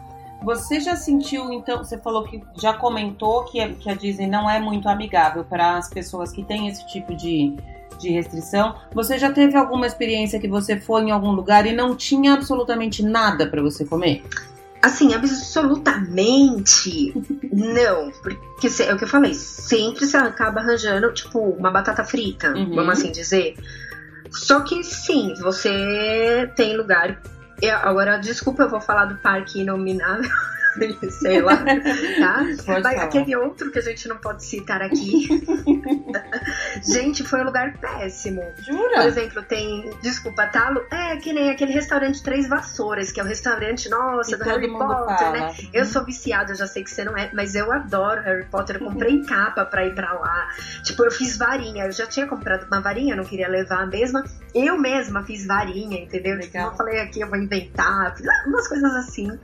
Você já sentiu, então, você falou que já comentou que, que a Disney não é muito amigável para as pessoas que têm esse tipo de, de restrição. Você já teve alguma experiência que você foi em algum lugar e não tinha absolutamente nada para você comer? Assim, absolutamente não. Porque é o que eu falei, sempre você acaba arranjando, tipo, uma batata frita, uhum. vamos assim dizer. Só que sim, você tem lugar. Agora, desculpa, eu vou falar do parque inominável. sei lá, tá? Vai, aquele outro que a gente não pode citar aqui. gente, foi um lugar péssimo. Jura? Por exemplo, tem, desculpa, tá? É que nem aquele restaurante Três Vassouras, que é o restaurante, nossa, do Harry Potter, fala. né? Uhum. Eu sou viciada, eu já sei que você não é, mas eu adoro Harry Potter. Eu comprei uhum. capa pra ir pra lá. Tipo, eu fiz varinha. Eu já tinha comprado uma varinha, não queria levar a mesma. Eu mesma fiz varinha, entendeu? Tipo, eu falei aqui, eu vou inventar. Fiz umas coisas assim.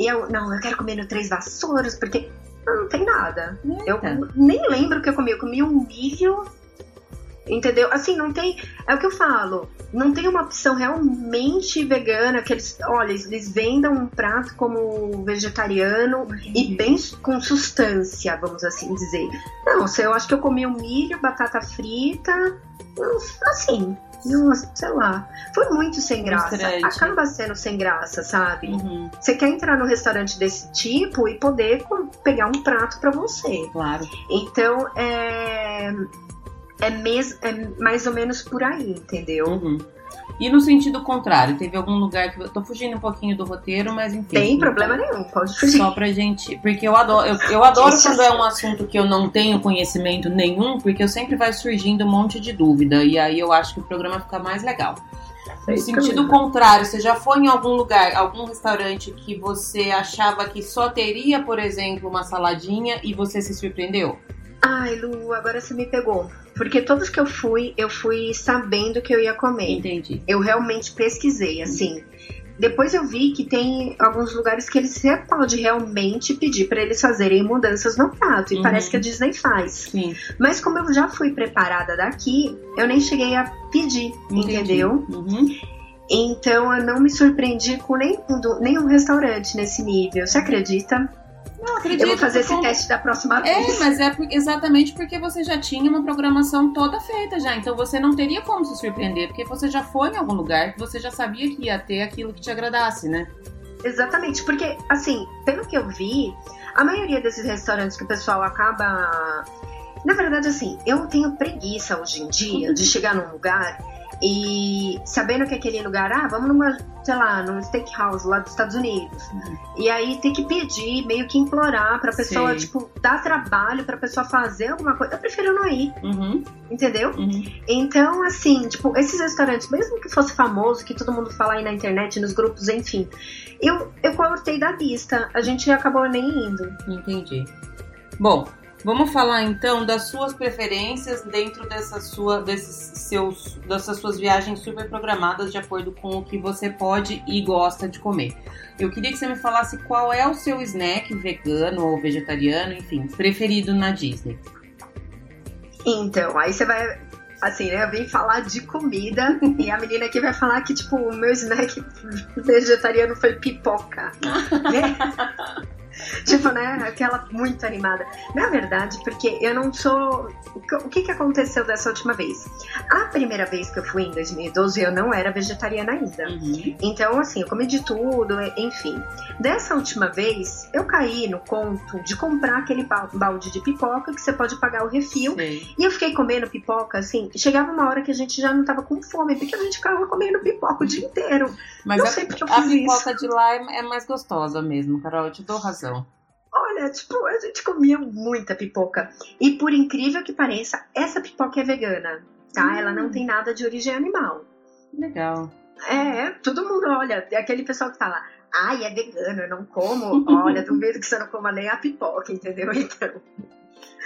E eu, não, eu quero comer no Três Vassouras, porque não, tem nada. Eita. Eu nem lembro o que eu comi. Eu comi um milho, entendeu? Assim, não tem. É o que eu falo. Não tem uma opção realmente vegana que eles, olha, eles vendam um prato como vegetariano uhum. e bem com substância, vamos assim dizer. Não, eu acho que eu comi um milho, batata frita, assim, nossa, sei lá. Foi muito sem graça. Acaba sendo sem graça, sabe? Uhum. Você quer entrar no restaurante desse tipo e poder pegar um prato para você. Claro. Então, é. É, mes, é mais ou menos por aí, entendeu? Uhum. E no sentido contrário, teve algum lugar que eu tô fugindo um pouquinho do roteiro, mas enfim. Tem problema nenhum, pode fugir. Só pra gente, porque eu adoro, eu, eu adoro quando é um assunto que eu não tenho conhecimento nenhum, porque eu sempre vai surgindo um monte de dúvida e aí eu acho que o programa fica mais legal. No sentido contrário, você já foi em algum lugar, algum restaurante que você achava que só teria, por exemplo, uma saladinha e você se surpreendeu? Ai, Lu, agora você me pegou. Porque todos que eu fui, eu fui sabendo que eu ia comer. Entendi. Eu realmente pesquisei, assim. Depois eu vi que tem alguns lugares que eles você pode realmente pedir para eles fazerem mudanças no prato. E uhum. parece que a Disney faz. Sim. Mas como eu já fui preparada daqui, eu nem cheguei a pedir, Entendi. entendeu? Uhum. Então eu não me surpreendi com nenhum, nenhum restaurante nesse nível. Você acredita? Não, acredito. Eu vou fazer esse como... teste da próxima é, vez. É, mas é exatamente porque você já tinha uma programação toda feita já. Então você não teria como se surpreender, porque você já foi em algum lugar que você já sabia que ia ter aquilo que te agradasse, né? Exatamente, porque, assim, pelo que eu vi, a maioria desses restaurantes que o pessoal acaba. Na verdade, assim, eu tenho preguiça hoje em dia de chegar num lugar e sabendo que aquele lugar, ah, vamos numa, sei lá, num steakhouse lá dos Estados Unidos. Uhum. E aí tem que pedir, meio que implorar pra pessoa, Sim. tipo, dar trabalho pra pessoa fazer alguma coisa. Eu prefiro não ir. Uhum. Entendeu? Uhum. Então, assim, tipo, esses restaurantes, mesmo que fosse famoso, que todo mundo fala aí na internet, nos grupos, enfim, eu, eu cortei da lista. A gente acabou nem indo. Entendi. Bom, Vamos falar então das suas preferências dentro dessa sua, desses seus, dessas suas viagens super programadas de acordo com o que você pode e gosta de comer. Eu queria que você me falasse qual é o seu snack vegano ou vegetariano, enfim, preferido na Disney. Então, aí você vai. Assim, né? Eu vim falar de comida e a menina aqui vai falar que, tipo, o meu snack vegetariano foi pipoca. né? tipo, né? Aquela muito animada. Na verdade, porque eu não sou. O que, que aconteceu dessa última vez? A primeira vez que eu fui em 2012, eu não era vegetariana ainda. Uhum. Então, assim, eu comi de tudo, enfim. Dessa última vez, eu caí no conto de comprar aquele balde de pipoca que você pode pagar o refil. Sei. E eu fiquei comendo pipoca, assim, chegava uma hora que a gente já não tava com fome, porque a gente ficava comendo pipoca o dia inteiro. Mas não a, sei porque eu a fiz pipoca isso. de lá é, é mais gostosa mesmo, Carol. Eu te dou razão. Olha, tipo, a gente comia muita pipoca. E por incrível que pareça, essa pipoca é vegana, tá? Hum. Ela não tem nada de origem animal. Legal. É, todo mundo olha, é aquele pessoal que fala, ai, é vegano, eu não como. Olha, duvido que você não coma nem a pipoca, entendeu? Então,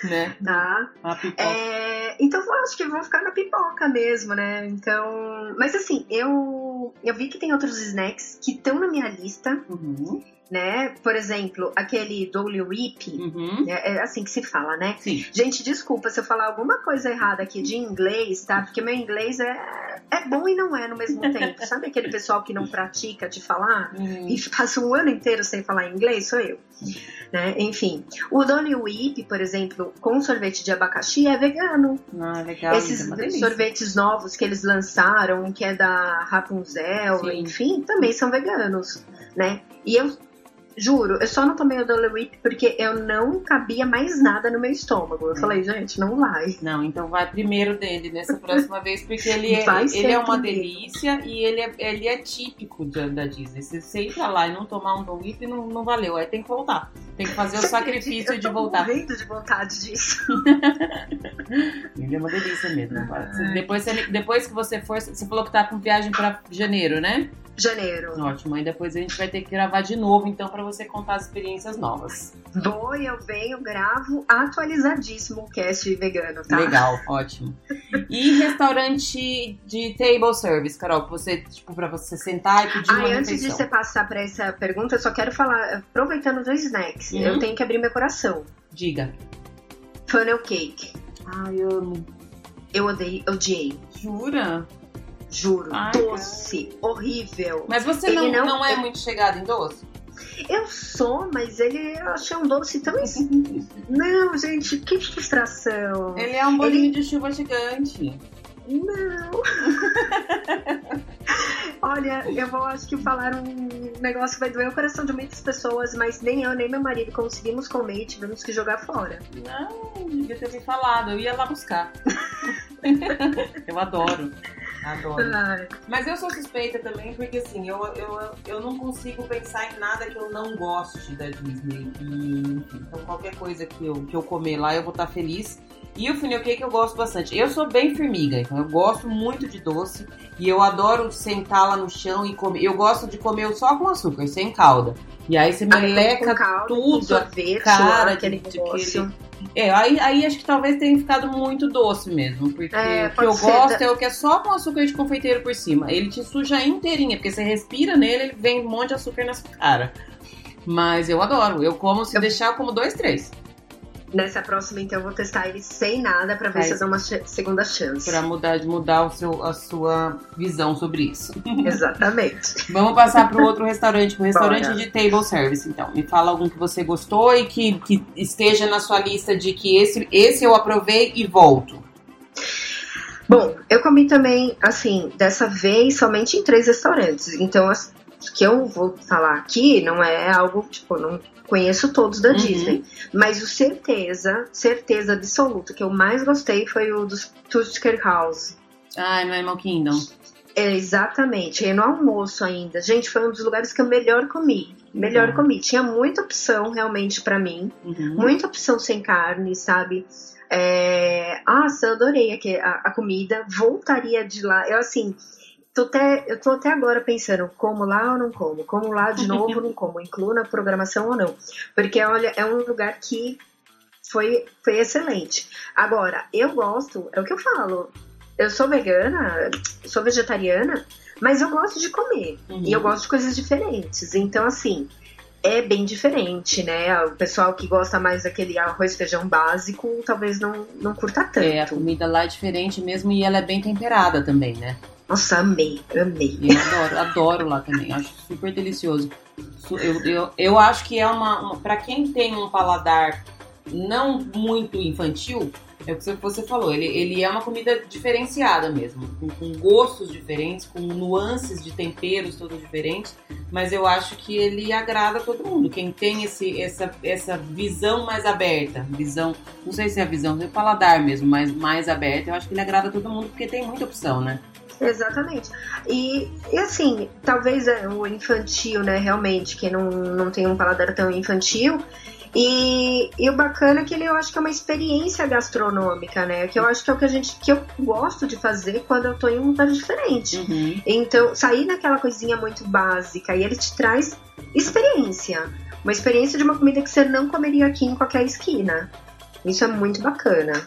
Né? tá? A pipoca. É, então eu acho que vou ficar na pipoca mesmo, né? Então. Mas assim, eu, eu vi que tem outros snacks que estão na minha lista, Uhum. Né? Por exemplo, aquele Dolly Whip. Uhum. É, é assim que se fala, né? Sim. Gente, desculpa se eu falar alguma coisa errada aqui de inglês, tá? Porque meu inglês é, é bom e não é no mesmo tempo. Sabe aquele pessoal que não pratica de falar? Uhum. e passa um ano inteiro sem falar inglês, sou eu. Né? Enfim, o Dolly Whip, por exemplo, com sorvete de abacaxi é vegano. Ah, legal. Esses é sorvetes novos que eles lançaram, que é da Rapunzel, Sim. enfim, também são veganos, né? E eu juro, eu só não tomei o Dolly Whip porque eu não cabia mais nada no meu estômago. Eu falei, gente, não vai. Não, então vai primeiro dele nessa próxima vez, porque ele é, ele é uma primeiro. delícia e ele é, ele é típico de- da Disney. Se você entrar lá e não tomar um Don Whip, não, não valeu. Aí tem que voltar. Tem que fazer o sacrifício eu de voltar. morrendo de vontade disso. Ele é uma delícia mesmo. Você- Depois, você- depois que você for, você falou que tá com viagem pra janeiro, né? Janeiro. Ótimo. Aí depois a gente vai ter que gravar de novo, então, pra você contar as experiências novas. Vou e eu venho, gravo atualizadíssimo o cast vegano, tá? Legal, ótimo. E restaurante de table service, Carol, você, tipo, pra você sentar e pedir uma Ai, antes de refeição. você passar pra essa pergunta, eu só quero falar, aproveitando dos snacks, Uhum. eu tenho que abrir meu coração. Diga. Funnel cake. Ai, amo. Eu odeio, odiei. Jura? Juro. Ai, doce, horrível. Mas você Ele não, não- não é muito chegado em doce? Eu sou, mas ele eu achei um doce tão. es- Não, gente, que frustração. Ele é um bolinho de chuva gigante. Não. Olha, eu vou acho que falar um negócio que vai doer o coração de muitas pessoas, mas nem eu nem meu marido conseguimos comer e tivemos que jogar fora. Não, devia ter me falado. Eu ia lá buscar. eu adoro. Adoro. Mas eu sou suspeita também, porque assim, eu, eu, eu não consigo pensar em nada que eu não goste da Disney. Então qualquer coisa que eu, que eu comer lá, eu vou estar feliz. E o funnel cake eu gosto bastante. Eu sou bem formiga, então eu gosto muito de doce. E eu adoro sentar lá no chão e comer. Eu gosto de comer só com açúcar, sem calda. E aí você meleca calda, tudo, sorvete, cara lá, aquele de- negócio. É, aí, aí acho que talvez tenha ficado muito doce mesmo. Porque É, o que eu ser, gosto é o que é só com açúcar de confeiteiro por cima. Ele te suja inteirinha, porque você respira nele, ele vem um monte de açúcar na sua cara. Mas eu adoro. Eu como, se Eu- deixar, eu como dois, três. Nessa próxima, então, eu vou testar ele sem nada pra ver Vai. se eu dou uma segunda chance. Pra mudar, mudar o seu, a sua visão sobre isso. Exatamente. Vamos passar pro outro restaurante, pro restaurante Bora. de table service, então. Me fala algum que você gostou e que, que esteja na sua lista de que esse, esse eu aprovei e volto. Bom, eu comi também, assim, dessa vez somente em três restaurantes. Então, as que eu vou falar aqui não é algo, tipo, não conheço todos da Uhum. Disney. Mas o certeza, certeza absoluta que eu mais gostei foi o dos Tusker House. Ai, no Animal Kingdom. É, exatamente, é no almoço ainda. Gente, foi um dos lugares que eu melhor comi. Melhor Uhum. comi. Tinha muita opção realmente pra mim. Uhum. Muita opção sem carne, sabe? É... Nossa, eu adorei aqui a, a comida. Voltaria de lá. Eu, assim, tô até, eu tô até agora pensando, como lá ou não como? Como lá de novo ou não como? Incluo na programação ou não? Porque, olha, é um lugar que foi, foi excelente. Agora, eu gosto, é o que eu falo. Eu sou vegana, sou vegetariana, mas eu gosto de comer. Uhum. E eu gosto de coisas diferentes. Então, assim, é bem diferente, né? O pessoal que gosta mais daquele arroz e feijão básico talvez não, não curta tanto. É, a comida lá é diferente mesmo e ela é bem temperada também, né? Nossa, amei, amei. Eu adoro, adoro lá também, acho super delicioso. Eu, eu, eu acho que é uma, uma para quem tem um paladar não muito infantil, é o que você falou, ele, ele é uma comida diferenciada mesmo, com, com, gostos diferentes, com nuances de temperos todos diferentes, mas eu acho que ele agrada todo mundo. Quem tem esse, essa, essa visão mais aberta, visão, não sei se é a visão, é o paladar mesmo, mas mais aberta, eu acho que ele agrada todo mundo porque tem muita opção, né? Exatamente. E, e assim, talvez é o infantil, né, realmente, que não, não tem um paladar tão infantil, e, e, o bacana é que ele, eu acho que é uma experiência gastronômica, né? Que eu acho que é o que a gente que eu gosto de fazer quando eu tô em um lugar diferente. Uhum. Então, sair daquela coisinha muito básica e ele te traz experiência. Uma experiência de uma comida que você não comeria aqui em qualquer esquina. Isso é muito bacana.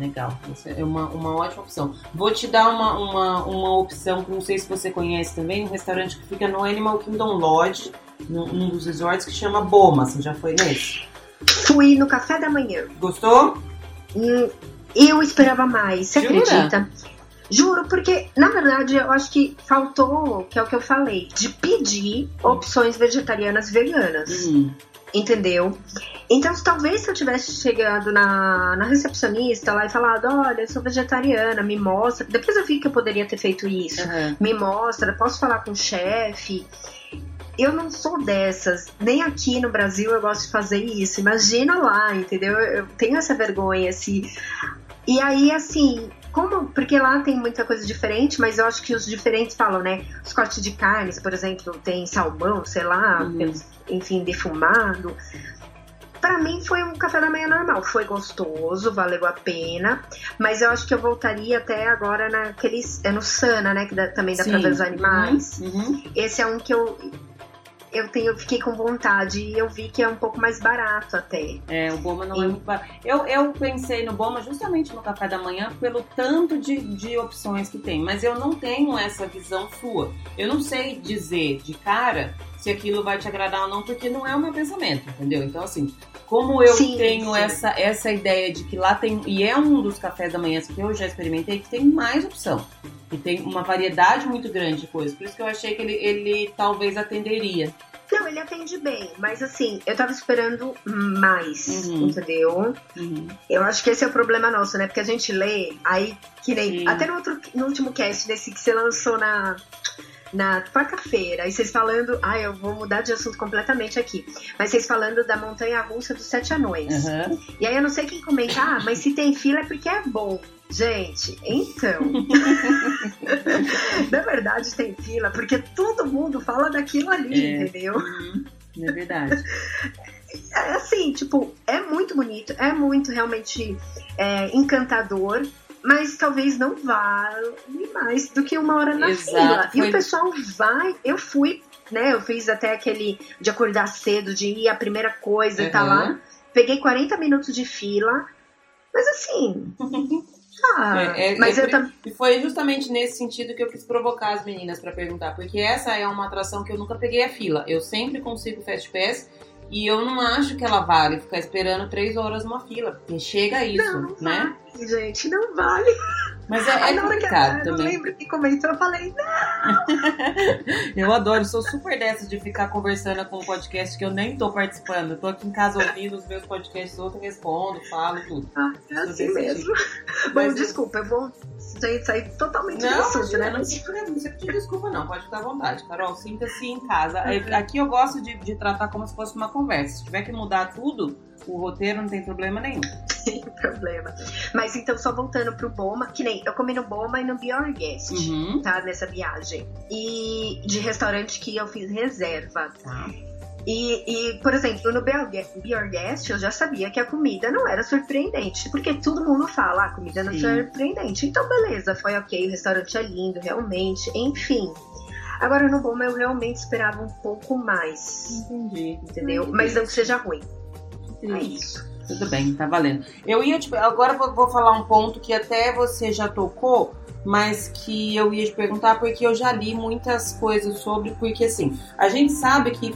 Legal, isso é uma, uma ótima opção. Vou te dar uma, uma, uma opção, não sei se você conhece também, um restaurante que fica no Animal Kingdom Lodge, num, num dos resorts, que chama Boma. Você já foi nesse? Fui no café da manhã. Gostou? Hum, eu esperava mais, você Jura? acredita? Juro, porque na verdade eu acho que faltou, que é o que eu falei, de pedir opções vegetarianas veganas. Uhum entendeu? Então, talvez se eu tivesse chegado na, na recepcionista lá e falado: Olha, eu sou vegetariana, me mostra. Depois eu vi que eu poderia ter feito isso. Uhum. Me mostra, posso falar com o chefe. Eu não sou dessas, nem aqui no Brasil eu gosto de fazer isso. Imagina lá, entendeu? Eu tenho essa vergonha, assim. E aí, assim, como, porque lá tem muita coisa diferente, mas eu acho que os diferentes falam, né? Os cortes de carnes, por exemplo, tem salmão, sei lá, uhum. enfim, defumado. Para mim foi um café da manhã normal, foi gostoso, valeu a pena, mas eu acho que eu voltaria até agora naqueles, é no Sana, né, que dá, também dá Sim. pra ver os animais. Uhum. Uhum. Esse é um que eu eu tenho, fiquei com vontade e eu vi que é um pouco mais barato até. É, o Boma não e... é muito barato. Eu, eu pensei no Boma justamente no café da manhã pelo tanto de, de opções que tem, mas eu não tenho essa visão sua. Eu não sei dizer de cara se aquilo vai te agradar ou não, porque não é o meu pensamento, entendeu? Então, assim, como eu sim, tenho sim. Essa, essa ideia de que lá tem. E é um dos cafés da manhã que eu já experimentei, que tem mais opção. E tem uma variedade muito grande de coisas. Por isso que eu achei que ele, ele talvez atenderia. Não, ele atende bem, mas assim, eu tava esperando mais, uhum. entendeu? Uhum. Eu acho que esse é o problema nosso, né? Porque a gente lê, aí, que nem. Sim. Até no, outro, no último cast desse que você lançou na na quarta-feira, e vocês falando. Ah, eu vou mudar de assunto completamente aqui. Mas vocês falando da montanha russa dos sete anões. Uhum. E aí eu não sei quem comentar, ah, mas se tem fila é porque é bom. Gente, então. Na verdade, tem fila, porque todo mundo fala daquilo ali, é. entendeu? Uhum. É verdade. É assim, tipo, é muito bonito, é muito realmente é, encantador mas talvez não vale mais do que uma hora na Exato, fila. Foi... E o pessoal vai, eu fui, né? Eu fiz até aquele de acordar cedo, de ir a primeira coisa, uhum. tá lá. Peguei 40 minutos de fila, mas assim. Ah, é, é, mas é, eu tam... E foi justamente nesse sentido que eu quis provocar as meninas para perguntar, porque essa é uma atração que eu nunca peguei a fila. Eu sempre consigo Fast Pass e eu não acho que ela vale ficar esperando três horas numa fila, porque chega isso, não, né? Vale, gente, não vale. Mas é, é complicado também. Eu lembro que comentou, eu falei, não! eu adoro, sou super dessa de ficar conversando com um podcast que eu nem tô participando. Eu tô aqui em casa ouvindo os meus podcasts, outro respondo, falo tudo. Ah, é assim mesmo. Bom, Mas desculpa, eu vou sair totalmente não, do assunto, né? Não, não precisa pedir desculpa, não. Pode ficar à vontade. Carol, sinta-se em casa. Uhum. Aqui eu gosto de, de tratar como se fosse uma conversa. Se tiver que mudar tudo, o roteiro não tem problema nenhum. Sem problema. Mas então, só voltando pro Boma, que nem eu comi no Boma e no Be Our Guest, uhum. tá? Nessa viagem. E de restaurante que eu fiz reserva. Tá. E, e, por exemplo, no Be Your Guest eu já sabia que a comida não era surpreendente, porque todo mundo fala, ah, a comida não é surpreendente. Então, beleza, foi ok, o restaurante é lindo, realmente, enfim. Agora, no Boma eu realmente esperava um pouco mais. Entendi. Entendeu? Entendi. Mas não que seja ruim. É isso. Tudo bem, tá valendo. Eu ia te, agora vou, vou falar um ponto que até você já tocou, mas que eu ia te perguntar porque eu já li muitas coisas sobre, porque assim, a gente sabe que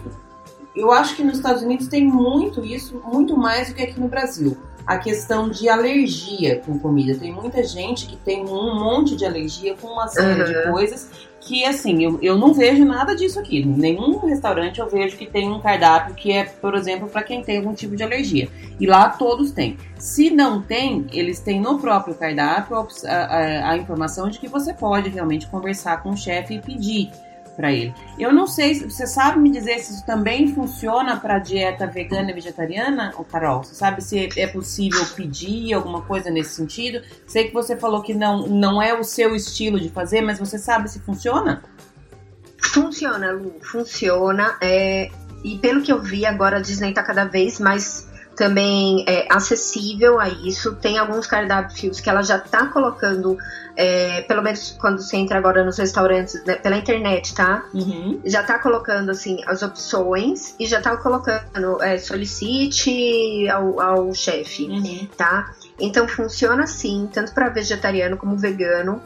eu acho que nos Estados Unidos tem muito isso, muito mais do que aqui no Brasil. A questão de alergia com comida. Tem muita gente que tem um monte de alergia com uma série uhum. de coisas que, assim, eu, eu não vejo nada disso aqui. Nenhum restaurante eu vejo que tem um cardápio que é, por exemplo, para quem tem algum tipo de alergia. E lá todos têm. Se não tem, eles têm no próprio cardápio a, a, a informação de que você pode realmente conversar com o chefe e pedir para ele. Eu não sei, você sabe me dizer se isso também funciona para dieta vegana e vegetariana, ou Carol? Você sabe se é possível pedir alguma coisa nesse sentido? Sei que você falou que não, não é o seu estilo de fazer, mas você sabe se funciona? Funciona, Lu, funciona. É, e pelo que eu vi, agora a Disney está cada vez mais também é, acessível a isso. Tem alguns cardápios que ela já está colocando, é, pelo menos quando você entra agora nos restaurantes né, pela internet, tá? Uhum. Já está colocando assim as opções e já está colocando é, solicite ao, ao chefe, uhum. tá? Então funciona assim, tanto para vegetariano como vegano.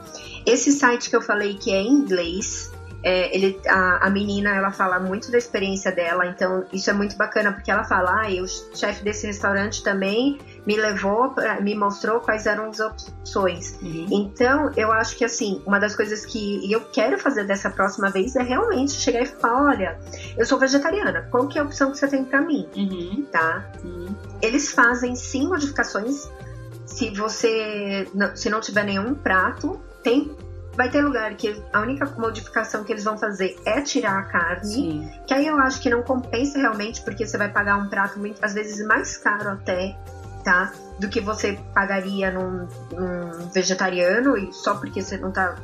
Esse site que eu falei que é em inglês, é, ele, a, a, menina, ela fala muito da experiência dela, então isso é muito bacana, porque ela fala, ah, o chefe desse restaurante também me levou, pra, me mostrou quais eram as opções. Uhum. Então, eu acho que, assim, uma das coisas que eu quero fazer dessa próxima vez é realmente chegar e falar, olha, eu sou vegetariana, qual que é a opção que você tem para mim? Uhum. Tá? Uhum. Eles fazem, sim, modificações, se você, se não tiver nenhum prato, tem Vai ter lugar que a única modificação que eles vão fazer é tirar a carne, Sim. que aí eu acho que não compensa realmente, porque você vai pagar um prato muito, às vezes mais caro até, tá? Do que você pagaria num, num vegetariano, e só porque você não tá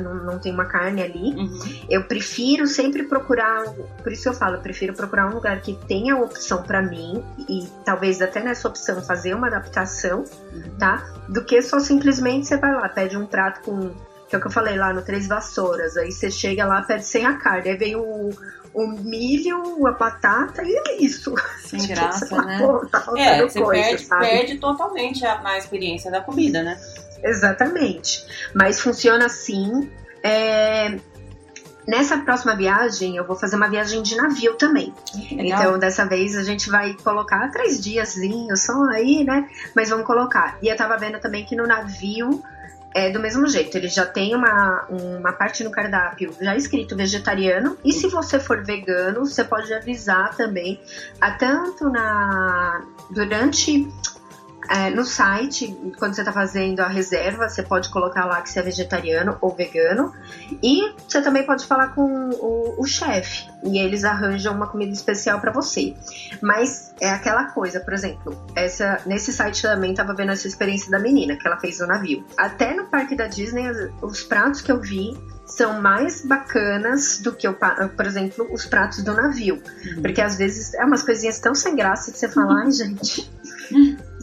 não, não tem uma carne ali. Uhum. Eu prefiro sempre procurar, por isso eu falo, eu prefiro procurar um lugar que tenha opção para mim e talvez até nessa opção fazer uma adaptação, uhum. tá? Do que só simplesmente você vai lá, pede um prato com que é o que eu falei lá no Três Vassouras. Aí você chega lá, pede sem a carne. Aí vem o, o milho, a batata e é isso. Sem tipo, graça, né? Pô, tá é, você coisa, perde, perde totalmente a, a experiência da comida, né? Exatamente. Mas funciona assim. É... Nessa próxima viagem, eu vou fazer uma viagem de navio também. Legal. Então, dessa vez, a gente vai colocar três diazinhos só aí, né? Mas vamos colocar. E eu tava vendo também que no navio é do mesmo jeito, ele já tem uma, uma parte no cardápio já escrito vegetariano. E se você for vegano, você pode avisar também, a tanto na durante é, no site, quando você está fazendo a reserva, você pode colocar lá que você é vegetariano ou vegano. E você também pode falar com o, o chefe e eles arranjam uma comida especial para você. Mas é aquela coisa, por exemplo, essa nesse site também estava vendo essa experiência da menina que ela fez no navio. Até no parque da Disney, os pratos que eu vi são mais bacanas do que, o, por exemplo, os pratos do navio. Uhum. Porque às vezes é umas coisinhas tão sem graça que você fala, ai gente,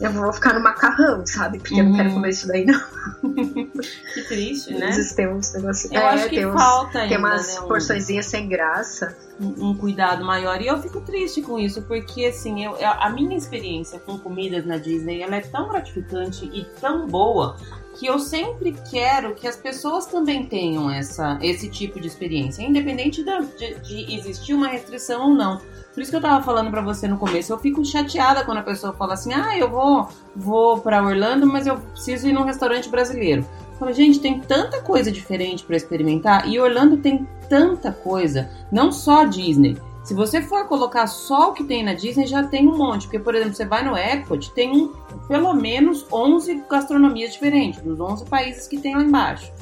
eu vou ficar no macarrão, sabe? Porque uhum. eu não quero uhum. comer isso daí, não. Que triste, né? Às tem uns negócios. Eu é, acho que tem falta uns, ainda, Tem umas né, um, porçõezinhas sem graça. Um, um, cuidado maior. E eu fico triste com isso, porque assim, eu, a minha experiência com comidas na Disney ela é tão gratificante e tão boa que eu sempre quero que as pessoas também tenham essa, esse tipo de experiência, independente da, de, de existir uma restrição ou não. Por isso que eu tava falando para você no começo, eu fico chateada quando a pessoa fala assim: "Ah, eu vou vou para Orlando, mas eu preciso ir num restaurante brasileiro". Eu falo, gente, tem tanta coisa diferente para experimentar e Orlando tem tanta coisa, não só Disney. Se você for colocar só o que tem na Disney, já tem um monte. Porque, por exemplo, você vai no Epcot, tem um, pelo menos 11 gastronomias diferentes, dos 11 países que tem lá embaixo.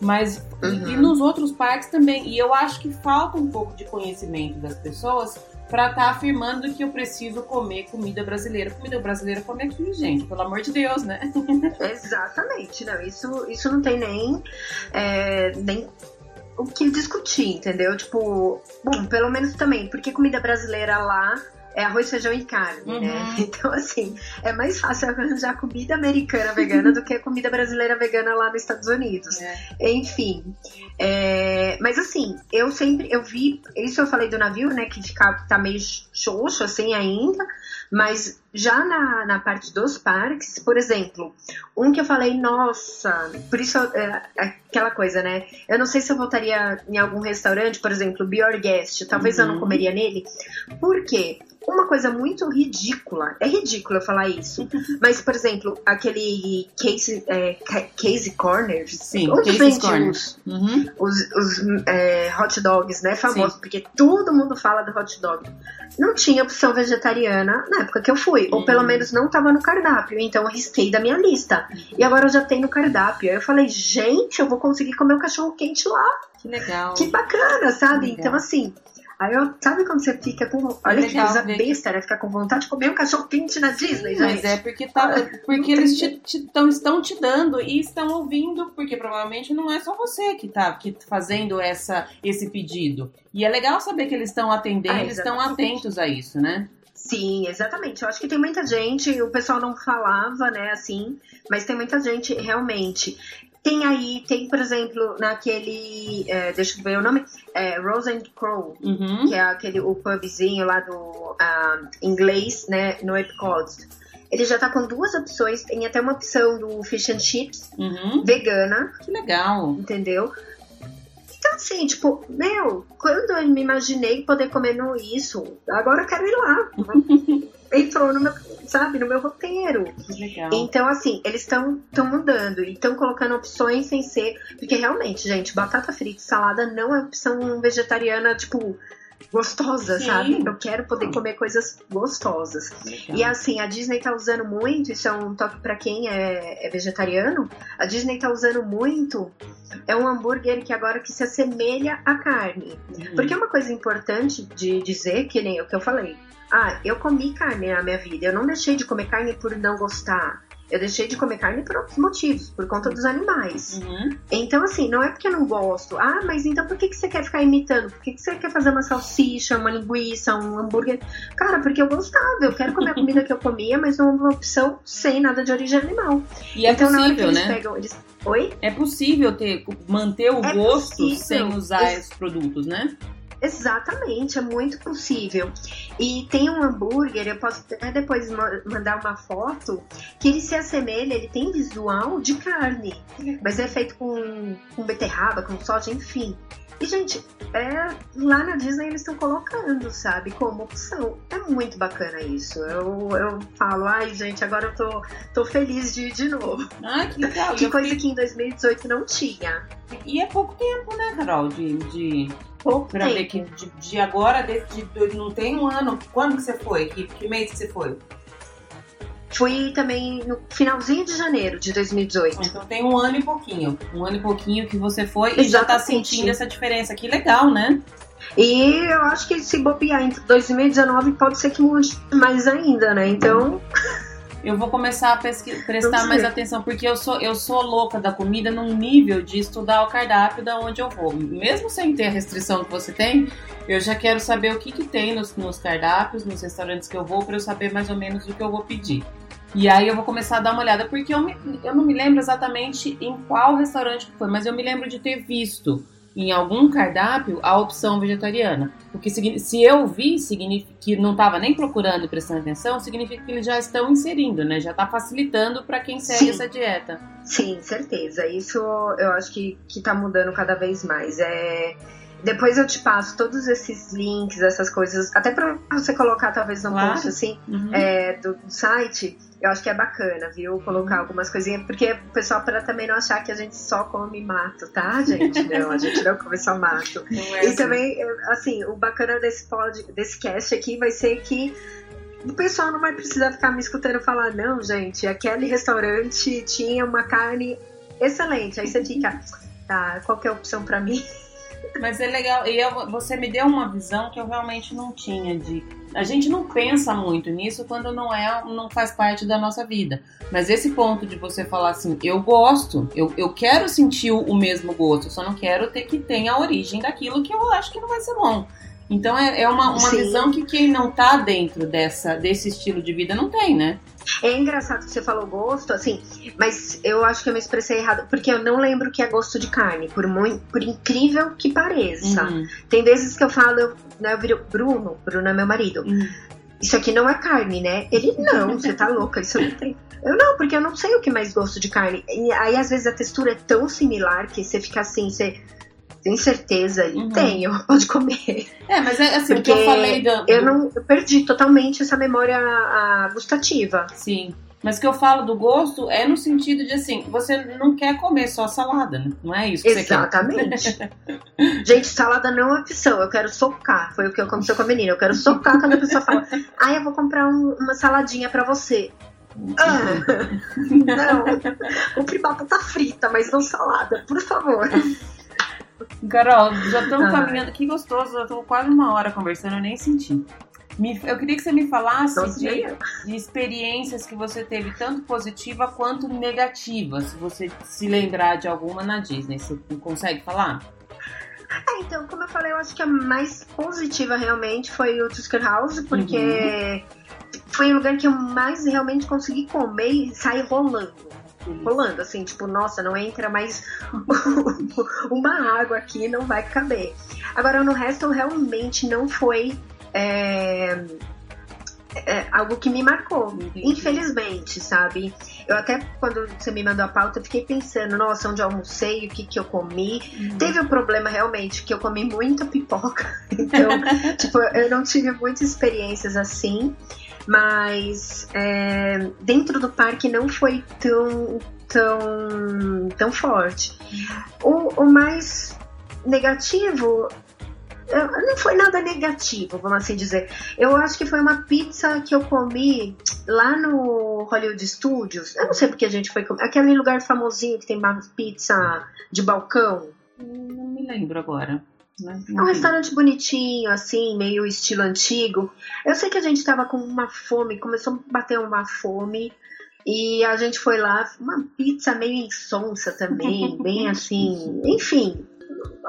Mas uhum. e nos outros parques também. E eu acho que falta um pouco de conhecimento das pessoas para estar tá afirmando que eu preciso comer comida brasileira. Comida brasileira come aqui, gente, pelo amor de Deus, né? Exatamente, não, isso, isso não tem nem, é, nem o que discutir, entendeu? Tipo, bom, pelo menos também, porque comida brasileira lá é arroz, feijão e carne, né? uhum. né? Então, assim, é mais fácil arranjar comida americana vegana do que comida brasileira vegana lá nos Estados Unidos. É. Enfim. É, mas assim, eu sempre, eu vi, isso eu falei do navio, né, que fica, tá meio xoxo assim ainda, mas já na, na parte dos parques, por exemplo, um que eu falei, nossa, por isso é, aquela coisa, né? Eu não sei se eu voltaria em algum restaurante, por exemplo, Be Your Guest, talvez uhum. eu não uhum. comeria nele. Por quê? Uma coisa muito ridícula. É ridículo eu falar isso. Mas, por exemplo, aquele Case, é, case Corners. Sim, onde vende corners. os, uhum. os, os é, hot dogs, né? Famosos, porque todo mundo fala do hot dog. Não tinha opção vegetariana na época que eu fui. Uhum. Ou pelo menos não estava no cardápio. Então eu risquei da minha lista. E agora eu já tenho no cardápio. Aí eu falei, gente, eu vou conseguir comer o cachorro quente lá. Que legal. Que bacana, sabe? Legal. Então, assim, Aí eu, sabe quando você fica com. Olha que coisa besta, né? Ficar com vontade de comer um cachorro quente na Disney, gente. Mas é porque, tá, porque eles te, te, tão, estão te dando e estão ouvindo, porque provavelmente não é só você que está que fazendo essa, esse pedido. E é legal saber que eles estão atendendo, ah, eles estão atentos a isso, né? Sim, exatamente. Eu acho que tem muita gente, o pessoal não falava, né, assim, mas tem muita gente realmente. Tem aí, tem, por exemplo, naquele. É, deixa eu ver o nome. É, Rose and Crow, uhum. que é aquele o pubzinho lá do uh, inglês, né? No Epcot. Ele já tá com duas opções. Tem até uma opção do fish and chips uhum. vegana. Que legal. Entendeu? Então, assim, tipo, meu, quando eu me imaginei poder comer no isso, agora eu quero ir lá. Entrou no meu sabe, no meu roteiro. Legal. Então, assim, eles estão mudando e estão colocando opções sem ser. Porque realmente, gente, batata frita e salada não é opção vegetariana, tipo, gostosa, Sim. sabe? Eu quero poder comer coisas gostosas. Legal. E assim, a Disney tá usando muito, isso é um toque para quem é, é, vegetariano, a Disney tá usando muito é um hambúrguer que agora que se assemelha à carne. Uhum. Porque é uma coisa importante de dizer, que nem o que eu falei. Ah, eu comi carne na minha vida. Eu não deixei de comer carne por não gostar. Eu deixei de comer carne por outros motivos, por conta dos animais. Uhum. Então, assim, não é porque eu não gosto. Ah, mas então por que, que você quer ficar imitando? Por que, que você quer fazer uma salsicha, uma linguiça, um hambúrguer? Cara, porque eu gostava. Eu quero comer a comida que eu comia, mas não uma opção sem nada de origem animal. E é então, é possível, eles né? Pegam, eles... Oi? É possível ter, manter o é gosto possível. sem usar esses produtos, né? Exatamente, é muito possível. E tem um hambúrguer, eu posso até depois mandar uma foto, que ele se assemelha, ele tem visual de carne, mas é feito com, com beterraba, com soja, enfim. E, gente, é, lá na Disney eles estão colocando, sabe, como opção. É muito bacana isso. Eu, eu falo, ai, gente, agora eu tô, tô feliz de ir de novo. Ai, que legal. que coisa que em 2018 não tinha. E é pouco tempo, né, Carol, de, de pouco pra tempo. ver que de, de agora, de, de, não tem um ano. Quando que você foi? Que, que mês que você foi? Fui também no finalzinho de janeiro de 2018. Então tem um ano e pouquinho. Um ano e pouquinho que você foi Exatamente. e já tá sentindo essa diferença. Que legal, né? E eu acho que se bobear entre 2019 pode ser que mude mais ainda, né? Então. Eu vou começar a prestar mais atenção, porque eu sou, eu sou louca da comida num nível de estudar o cardápio da onde eu vou. Mesmo sem ter a restrição que você tem, eu já quero saber o que, que tem nos, nos cardápios, nos restaurantes que eu vou, para eu saber mais ou menos o que eu vou pedir. E aí eu vou começar a dar uma olhada, porque eu, me, eu não me lembro exatamente em qual restaurante foi, mas eu me lembro de ter visto em algum cardápio a opção vegetariana. Porque se eu vi, significa que não estava nem procurando e prestando atenção, significa que eles já estão inserindo, né? Já está facilitando para quem segue Sim. essa dieta. Sim, certeza. Isso eu acho que, que tá mudando cada vez mais. É... Depois eu te passo todos esses links, essas coisas, até para você colocar talvez no claro. post assim uhum. é, do, do site eu acho que é bacana, viu? Colocar algumas coisinhas, porque o pessoal para também não achar que a gente só come mato, tá, gente? Não, a gente não come só mato. É e assim. também, assim, o bacana desse pod, desse cast aqui vai ser que o pessoal não vai precisar ficar me escutando falar, não, gente, aquele restaurante tinha uma carne excelente. Aí você fica, tá, qual que é a opção para mim? Mas é legal, e eu, você me deu uma visão que eu realmente não tinha de. A gente não pensa muito nisso quando não é, não faz parte da nossa vida. Mas esse ponto de você falar assim, eu gosto, eu, eu quero sentir o mesmo gosto, só não quero ter que ter a origem daquilo que eu acho que não vai ser bom. Então é, é uma, uma visão que quem não tá dentro dessa, desse estilo de vida não tem, né? É engraçado que você falou gosto, assim, mas eu acho que eu me expressei errado, porque eu não lembro que é gosto de carne, por, muito, por incrível que pareça. Uhum. Tem vezes que eu falo, eu, né, eu viro Bruno, Bruno é meu marido. Uhum. Isso aqui não é carne, né? Ele, não, você tá louca, isso não tem. Eu não, porque eu não sei o que mais gosto de carne. E aí, às vezes, a textura é tão similar que você fica assim, você tem certeza? Ele uhum. tem, pode comer. É, mas é assim, Porque o que eu falei do... Eu não eu perdi totalmente essa memória gustativa. Sim. Mas o que eu falo do gosto é no sentido de assim, você não quer comer só salada, né? Não é isso que Exatamente. você quer. Gente, salada não é opção, eu quero socar. Foi o que aconteceu com a menina. Eu quero socar quando a pessoa fala, ah, eu vou comprar um, uma saladinha para você. Ah, não, compre batata frita, mas não salada, por favor. Carol, já estamos ah. caminhando. Que gostoso, já estou quase uma hora conversando, eu nem senti. Me, eu queria que você me falasse de, de, experiências que você teve, tanto positiva quanto negativa, se você se lembrar de alguma na Disney. Você consegue falar? É, então, como eu falei, eu acho que a mais positiva realmente foi o Tusker House, porque uhum. foi o lugar que eu mais realmente consegui comer e sair rolando rolando, assim, tipo, nossa, não entra mais uma água aqui, não vai caber. Agora, no resto, realmente não foi é, é, algo que me marcou, infelizmente, sabe? Eu até, quando você me mandou a pauta, fiquei pensando, nossa, onde eu almocei, o que que eu comi. Uhum. Teve um problema, realmente, que eu comi muita pipoca. Então, tipo, eu não tive muitas experiências assim mas é, dentro do parque não foi tão tão tão forte. O, o mais negativo não foi nada negativo, vamos assim dizer. Eu acho que foi uma pizza que eu comi lá no Hollywood Studios. Eu não sei porque a gente foi comer. Aquele lugar famosinho que tem uma pizza de balcão. Não me lembro agora. Né? É um restaurante bonitinho, assim, meio estilo antigo. Eu sei que a gente tava com uma fome, começou a bater uma fome. E a gente foi lá, uma pizza meio insonsa também, bem assim, enfim,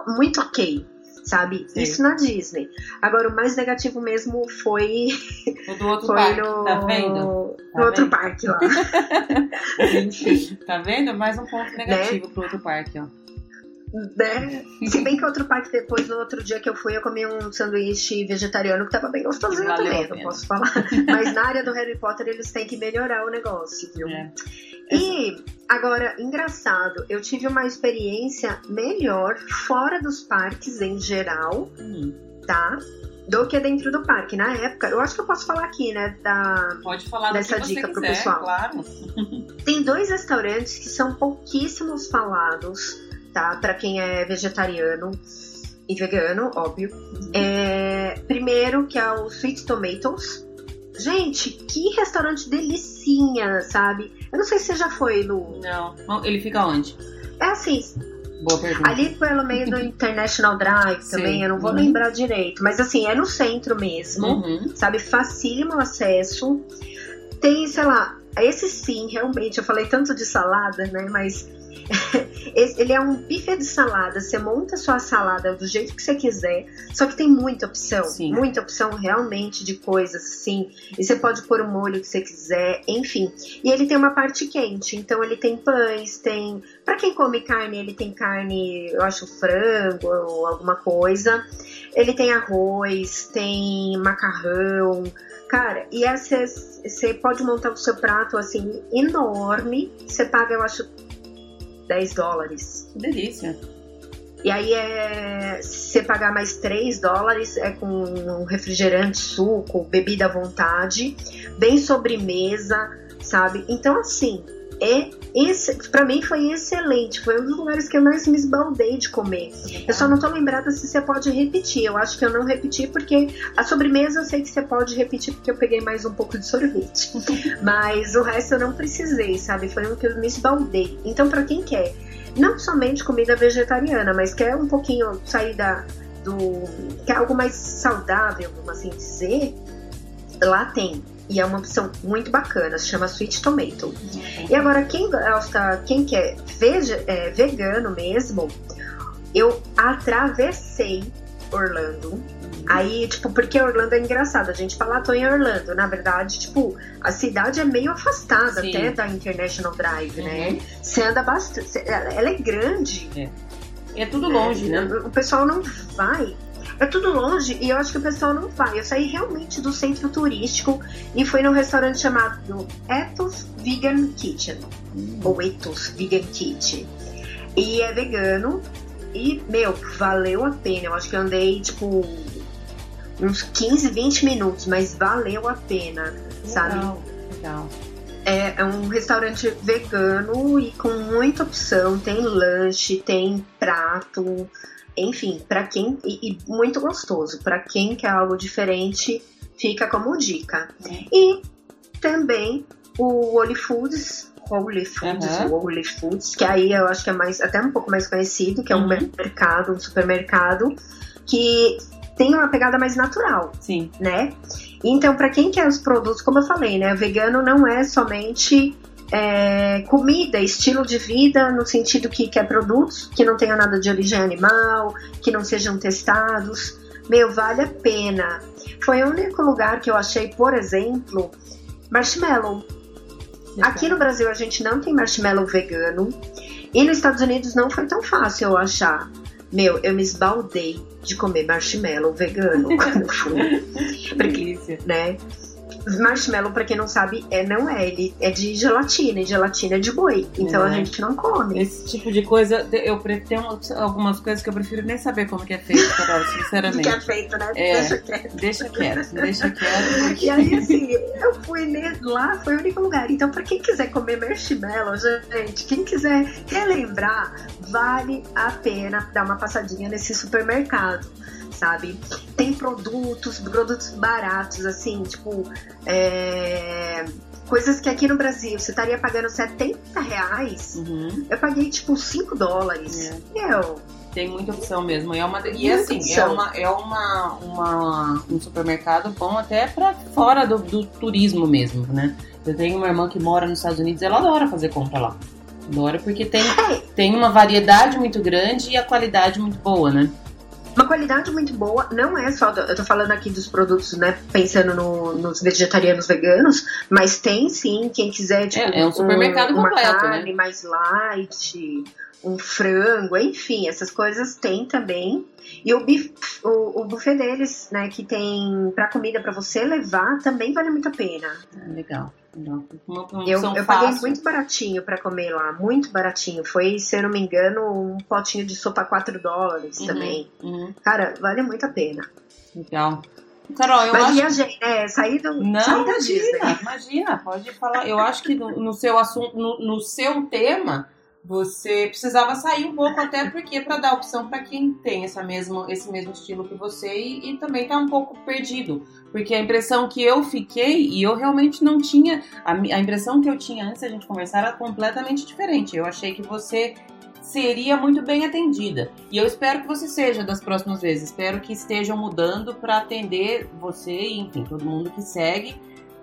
muito ok, sabe? Sim. Isso na Disney. Agora, o mais negativo mesmo foi. O do outro foi parque, no... tá vendo? Tá no outro vendo? parque lá. Enfim. Tá vendo? Mais um ponto negativo né? pro outro parque, ó né? Se bem que outro parque depois, no outro dia que eu fui, eu comi um sanduíche vegetariano que tava bem gostosinho Valeu também, não posso falar. Mas na área do Harry Potter eles têm que melhorar o negócio, viu? É. E agora, engraçado, eu tive uma experiência melhor fora dos parques em geral, hum. tá? do que dentro do parque. Na época, eu acho que eu posso falar aqui, né? Da, Pode falar dessa dica quiser, pro pessoal. Claro. Tem dois restaurantes que são pouquíssimos falados tá? Para quem é vegetariano e vegano, óbvio. É, primeiro, que é o Sweet Tomatoes. Gente, que restaurante delicinha, sabe? Eu não sei se você já foi, Lu. Não. Ele fica onde? É assim. Boa pergunta. Ali pelo meio do International Drive também, Sim. eu não vou uhum. lembrar direito. Mas assim, é no centro mesmo, uhum. sabe? Facílimo acesso. Tem, sei lá, esse sim, realmente, eu falei tanto de salada, né? Mas ele é um buffet de salada. Você monta sua salada do jeito que você quiser, só que tem muita opção, Sim. muita opção realmente de coisas, assim. E você pode pôr o molho que você quiser, enfim. E ele tem uma parte quente, então ele tem pães, tem. Para quem come carne, ele tem carne, eu acho frango ou alguma coisa. Ele tem arroz, tem macarrão. Cara, e você pode montar o seu prato assim enorme. Você paga, eu acho, 10 dólares. Que delícia. E aí é. Se você pagar mais 3 dólares, é com um refrigerante, suco, bebida à vontade, bem sobremesa, sabe? Então, assim, é para mim foi excelente. Foi um dos lugares que eu mais me esbaldei de comer. Eu só não tô lembrada se você pode repetir. Eu acho que eu não repeti porque a sobremesa eu sei que você pode repetir porque eu peguei mais um pouco de sorvete. Mas o resto eu não precisei, sabe? Foi um que eu me esbaldei. Então, para quem quer, não somente comida vegetariana, mas quer um pouquinho sair da, do. quer algo mais saudável, vamos assim dizer, lá tem e é uma opção muito bacana, se chama Sweet Tomato. E agora, quem gosta, quem quer veja, é, vegano mesmo, eu atravessei Orlando Aí, tipo, porque Orlando é engraçado, a gente fala, ah, tô em Orlando. Na verdade, tipo, a cidade é meio afastada Sim. até da International Drive, né? Uhum. Você anda bastante. Ela é grande. É tudo longe, né? O pessoal não vai. É tudo longe e eu acho que o pessoal não vai. Eu saí realmente do centro turístico e fui num restaurante chamado Ethos Vegan Kitchen. Ou Ethos Vegan Kitchen. E é vegano. E, meu, valeu a pena. Eu acho que eu andei, tipo, uns 15, 20 minutos, mas valeu a pena, sabe? Legal, legal. É, é um restaurante vegano e com muita opção. Tem lanche, tem prato, enfim, para quem e, e muito gostoso. Para quem quer algo diferente, fica como dica. E também o Holy Foods, Holy Foods, o Holy Foods, que aí eu acho que é mais até um pouco mais conhecido, que é um Uhum. mercado, um supermercado que tem uma pegada mais natural Sim. né? Então, para quem quer os produtos, como eu falei, né? Vegano não é somente é, comida, estilo de vida, no sentido que quer produtos que não tenham nada de origem animal, que não sejam testados. Meu, vale a pena. Foi o único lugar que eu achei, por exemplo, marshmallow. Aqui no Brasil a gente não tem marshmallow vegano. E nos Estados Unidos não foi tão fácil eu achar. Meu, eu me esbaldei de comer marshmallow vegano quando fui. Porque, Delícia. né? Marshmallow, pra quem não sabe, é, não é. Ele é de gelatina, e gelatina é de boi. Então a É. gente não come. Esse tipo de coisa, eu uma- algumas coisas que eu prefiro nem saber como que é feito, Carol, Que é sinceramente. feito, né? É. Deixa quieto. Deixa quieto, deixa quieto. E aí, assim, eu fui ne- lá, foi o único lugar. Então, pra quem quiser comer marshmallow, gente, quem quiser relembrar, vale a pena dar uma passadinha nesse supermercado, sabe? Tem produtos, produtos baratos, assim, tipo, é, coisas que aqui no Brasil você estaria pagando 70 reais. Uhum. Eu paguei, tipo, 5 dólares. Meu, Tem muita opção mesmo. E, é uma, e assim, é, opção. uma, é uma, uma, um supermercado bom até pra fora do, do turismo mesmo, né? Eu tenho uma irmã que mora nos Estados Unidos, ela adora fazer compra lá. Adora porque tem, é, tem uma variedade muito grande e a qualidade muito boa, né? Uma qualidade muito boa, não é só. do- eu tô falando aqui dos produtos, né? Pensando no- nos vegetarianos veganos, mas tem sim, quem quiser, tipo, É, é um supermercado uma completo, né? carne mais light, um frango, enfim, essas coisas tem também. E o, bif, o, o buffet deles, né, que tem pra comida pra você levar, também vale muito a pena. Legal. Legal. Uma, uma Eu, eu paguei muito baratinho pra comer lá, muito baratinho. Foi, se eu não me engano, um potinho de sopa 4 dólares Uhum, também. uhum, Cara, vale muito a pena. legal. Carol, eu Mas acho viajei, né? Saí, do, Não, saí da Disney. imagina, imagina, pode falar. Eu acho que no, no seu assunto, no, no seu tema, você precisava sair um pouco, até porque para dar opção para quem tem essa mesma, esse mesmo estilo que você e, e também tá um pouco perdido. Porque a impressão que eu fiquei, e eu realmente não tinha. A, a impressão que eu tinha antes da gente conversar era completamente diferente. Eu achei que você seria muito bem atendida. E eu espero que você seja das próximas vezes. Espero que estejam mudando para atender você e, enfim, todo mundo que segue.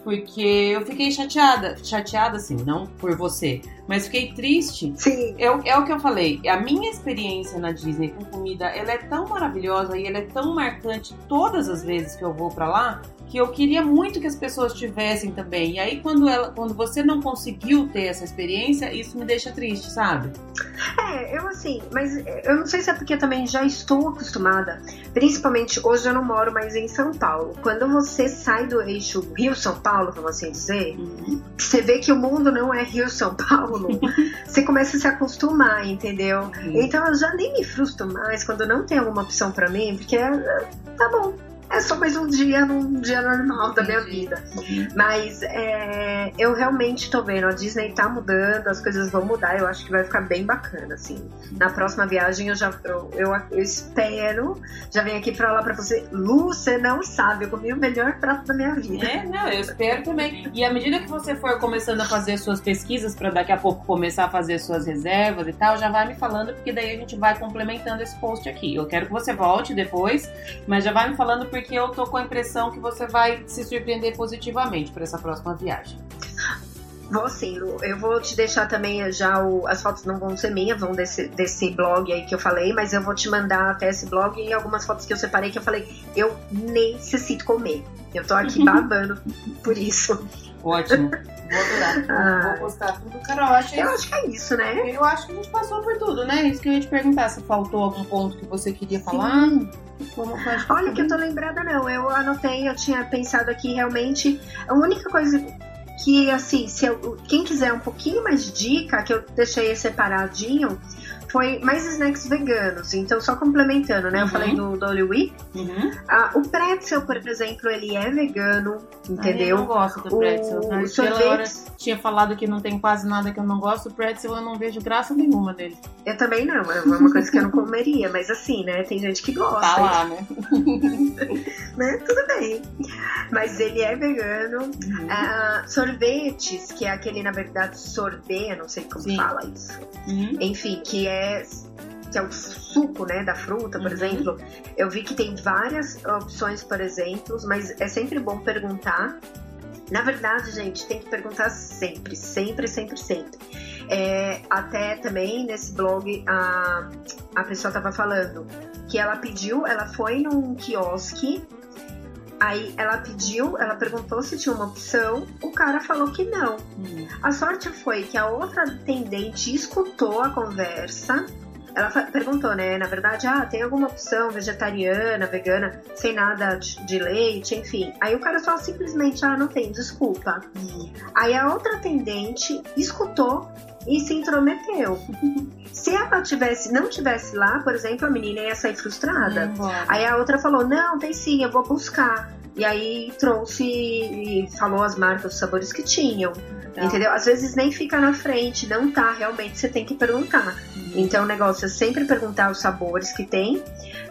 Porque eu fiquei chateada. Chateada, assim, não por você. Mas fiquei triste Sim, é, o- é o que eu falei. A minha experiência na Disney com comida, ela é tão maravilhosa e ela é tão marcante todas as vezes que eu vou pra lá, que eu queria muito que as pessoas tivessem também. E aí quando ela, quando você não conseguiu ter essa experiência, isso me deixa triste, sabe? é, eu assim, mas eu não sei se é porque eu também já estou acostumada. Principalmente hoje eu não moro mais em São Paulo. Quando você sai do eixo Rio-São Paulo, vamos assim dizer, você vê que o mundo não é Rio-São Paulo, você começa a se acostumar, entendeu? Então eu já nem me frustro mais quando não tem alguma opção pra mim, porque é, tá bom. É só mais um dia num dia normal da minha vida. Mas é, eu realmente tô vendo, a Disney tá mudando, as coisas vão mudar, eu acho que vai ficar bem bacana, assim. Na próxima viagem eu já eu, eu, eu espero, já venho aqui falar pra você, Lu, você não sabe, eu comi o melhor prato da minha vida. É, não, eu espero também. E à medida que você for começando a fazer suas pesquisas para daqui a pouco começar a fazer suas reservas e tal, já vai me falando, porque daí a gente vai complementando esse post aqui. Eu quero que você volte depois, mas já vai me falando porque eu tô com a impressão que você vai se surpreender positivamente para essa próxima viagem. Vou sim, Lu. Eu vou te deixar também já o, as fotos não vão ser minhas, vão desse, desse blog aí que eu falei, mas eu vou te mandar até esse blog e algumas fotos que eu separei que eu falei, eu necessito comer. Eu tô aqui babando por isso. Ótimo. Vou adorar. Ah. Vou postar tudo. Carol, eu acho, eu acho que é isso, né? Eu acho que a gente passou por tudo, né? Isso que eu ia te perguntar, se faltou algum ponto que você queria falar. Sim. Como Olha, que eu tô lembrada, não. Eu anotei, eu tinha pensado aqui realmente. A única coisa que, assim, se eu, quem quiser um pouquinho mais de dica, que eu deixei separadinho, foi mais snacks veganos. Então, só complementando, né? Uhum. Eu falei do Dolly Wee. Uhum. Ah, o pretzel, por exemplo, ele é vegano, entendeu? Ah, eu não gosto do pretzel. O, né? sorvete... tinha falado que não tem quase nada que eu não gosto. O pretzel eu não vejo graça nenhuma dele. Eu também não. É uma coisa que eu não comeria. Mas assim, né? Tem gente que gosta. Tá lá, né? né? Tudo bem. Mas ele é vegano. Uhum. Ah, sorvetes, que é aquele, na verdade, sorvete, não sei como Sim. fala isso. Uhum. Enfim, que é que é o suco né, da fruta, por uhum. exemplo, eu vi que tem várias opções, por exemplo, mas é sempre bom perguntar. Na verdade, gente, tem que perguntar sempre, sempre, sempre, sempre. É, até também nesse blog a, a pessoa estava falando que ela pediu, ela foi num quiosque Aí ela pediu, ela perguntou se tinha uma opção, o cara falou que não. Hum. A sorte foi que a outra atendente escutou a conversa. Ela perguntou, né? Na verdade, ah, tem alguma opção vegetariana, vegana, sem nada de leite, enfim. Aí o cara só simplesmente, ah, não tem, desculpa. Hum. Aí a outra atendente escutou e se intrometeu. Se ela tivesse, não tivesse lá, por exemplo, a menina ia sair frustrada. Hum, aí a outra falou: Não, tem sim, eu vou buscar. E aí trouxe e falou as marcas, os sabores que tinham. Tá. Entendeu? Às vezes nem fica na frente, não tá, realmente você tem que perguntar. Uhum. Então o negócio é sempre perguntar os sabores que tem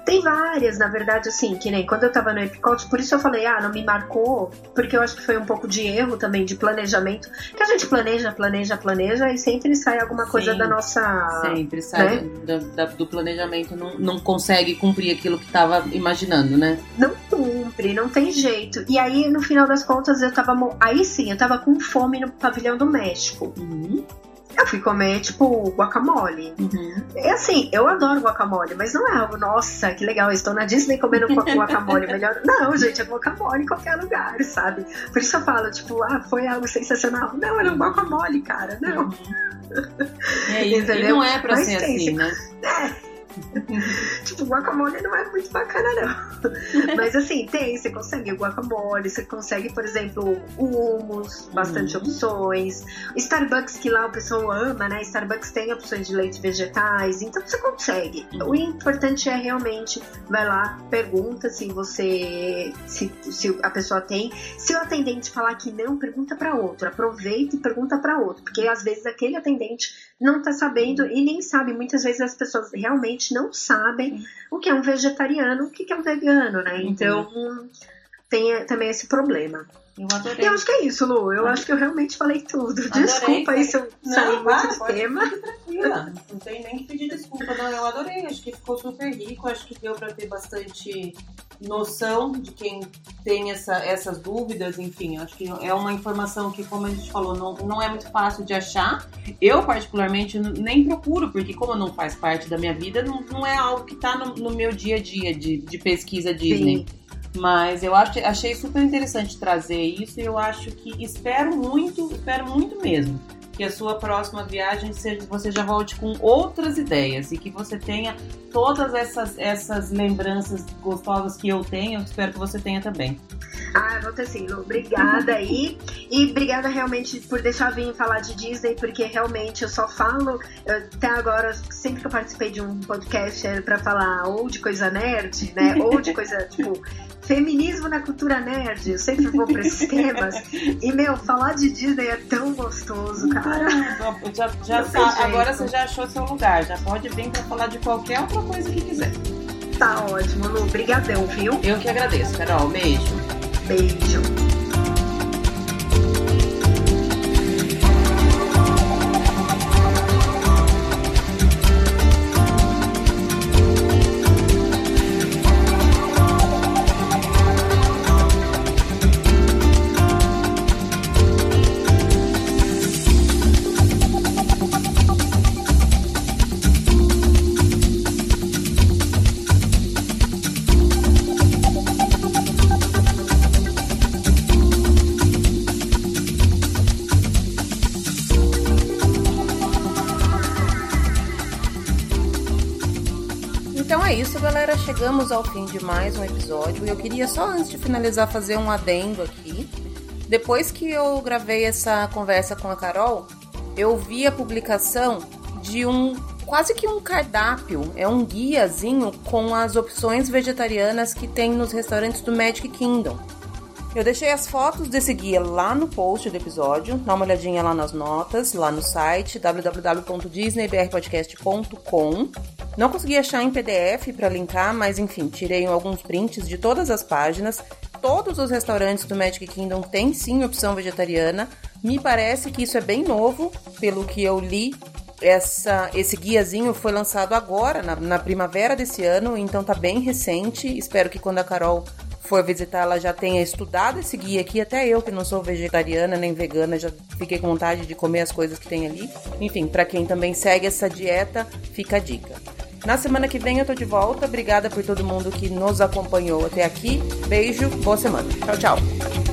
tem várias, na verdade, assim, que nem quando eu tava no Epicote, por isso eu falei, ah, não me marcou, porque eu acho que foi um pouco de erro também, de planejamento, que a gente planeja, planeja, planeja e sempre sai alguma coisa Sim, da nossa. Sempre sai né? do, do, planejamento, não, não consegue cumprir aquilo que tava imaginando, né? Não cumpre, não tem jeito. E aí, no final das contas, eu tava. Aí sim, eu tava com fome no pavilhão do México. Uhum. Eu fui comer, tipo, guacamole. Uhum. E assim, eu adoro guacamole, mas não é algo, nossa, que legal, estou na Disney comendo guacamole melhor. Não, gente, é guacamole em qualquer lugar, sabe? Por isso eu falo, tipo, ah, foi algo sensacional. Não, era um guacamole, cara, não. Uhum. É, e, e não é pra mas ser assim, né? É. tipo, guacamole não é muito bacana, não. Mas assim, tem, você consegue guacamole, você consegue, por exemplo, hummus, bastante uhum. opções. Starbucks, que lá o pessoal ama, né? Starbucks tem opções de leite vegetais, então você consegue. Uhum. O importante é realmente, vai lá, pergunta se você, se, se a pessoa tem. Se o atendente falar que não, pergunta para outro. Aproveita e pergunta para outro, porque às vezes aquele atendente não tá sabendo e nem sabe. Muitas vezes as pessoas realmente não sabem o que é um vegetariano, o que é um vegano, né? Uhum. Então tem também esse problema. Eu adorei. Eu acho que é isso, Lu. Eu acho que eu realmente falei tudo. Adorei. Desculpa aí se eu saí muito do tema. Tranquila. Não tem nem que pedir desculpa, não. Eu adorei. Acho que ficou super rico. Acho que deu para ter bastante noção de quem tem essa, essas dúvidas, enfim, acho que é uma informação que, como a gente falou, não, não é muito fácil de achar. Eu, particularmente, nem procuro, porque como não faz parte da minha vida, não, não é algo que está no, no, meu dia a dia de, de pesquisa Disney. Sim. Mas eu acho, achei super interessante trazer isso e eu acho que espero muito, espero muito mesmo que a sua próxima viagem seja, você já volte com outras ideias e que você tenha todas essas, essas lembranças gostosas que eu tenho, eu espero que você tenha também. Ah, vou ter sim, Lu. Obrigada aí. e obrigada realmente por deixar vir falar de Disney, porque realmente eu só falo, eu, até agora, sempre que eu participei de um podcast era pra falar ou de coisa nerd, né? Ou de coisa, tipo, feminismo na cultura nerd. Eu sempre vou pra esses temas. E, meu, falar de Disney é tão gostoso, cara. Já, já tá, agora você já achou seu lugar. Já pode vir pra falar de qualquer outra coisa que quiser. Tá ótimo, Lu. Obrigadão, viu? Eu que agradeço, Carol. Beijo. Beijo. Chegamos ao fim de mais um episódio. Eu queria só antes de finalizar fazer um adendo aqui. Depois que eu gravei essa conversa com a Carol, eu vi a publicação de um quase que um cardápio, é um guiazinho com as opções vegetarianas que tem nos restaurantes do Magic Kingdom. Eu deixei as fotos desse guia lá no post do episódio, dá uma olhadinha lá nas notas, lá no site www.disneybrpodcast.com. Não consegui achar em PDF para linkar, mas enfim, tirei alguns prints de todas as páginas. Todos os restaurantes do Magic Kingdom têm sim opção vegetariana. Me parece que isso é bem novo, pelo que eu li essa, esse guiazinho foi lançado agora, na, na, primavera desse ano, então tá bem recente. Espero que quando a Carol for visitar, ela já tenha estudado esse guia aqui. Até eu, que não sou vegetariana nem vegana, já fiquei com vontade de comer as coisas que tem ali. Enfim, para quem também segue essa dieta, fica a dica. Na semana que vem eu tô de volta. Obrigada por todo mundo que nos acompanhou até aqui. Beijo, boa semana. Tchau, tchau.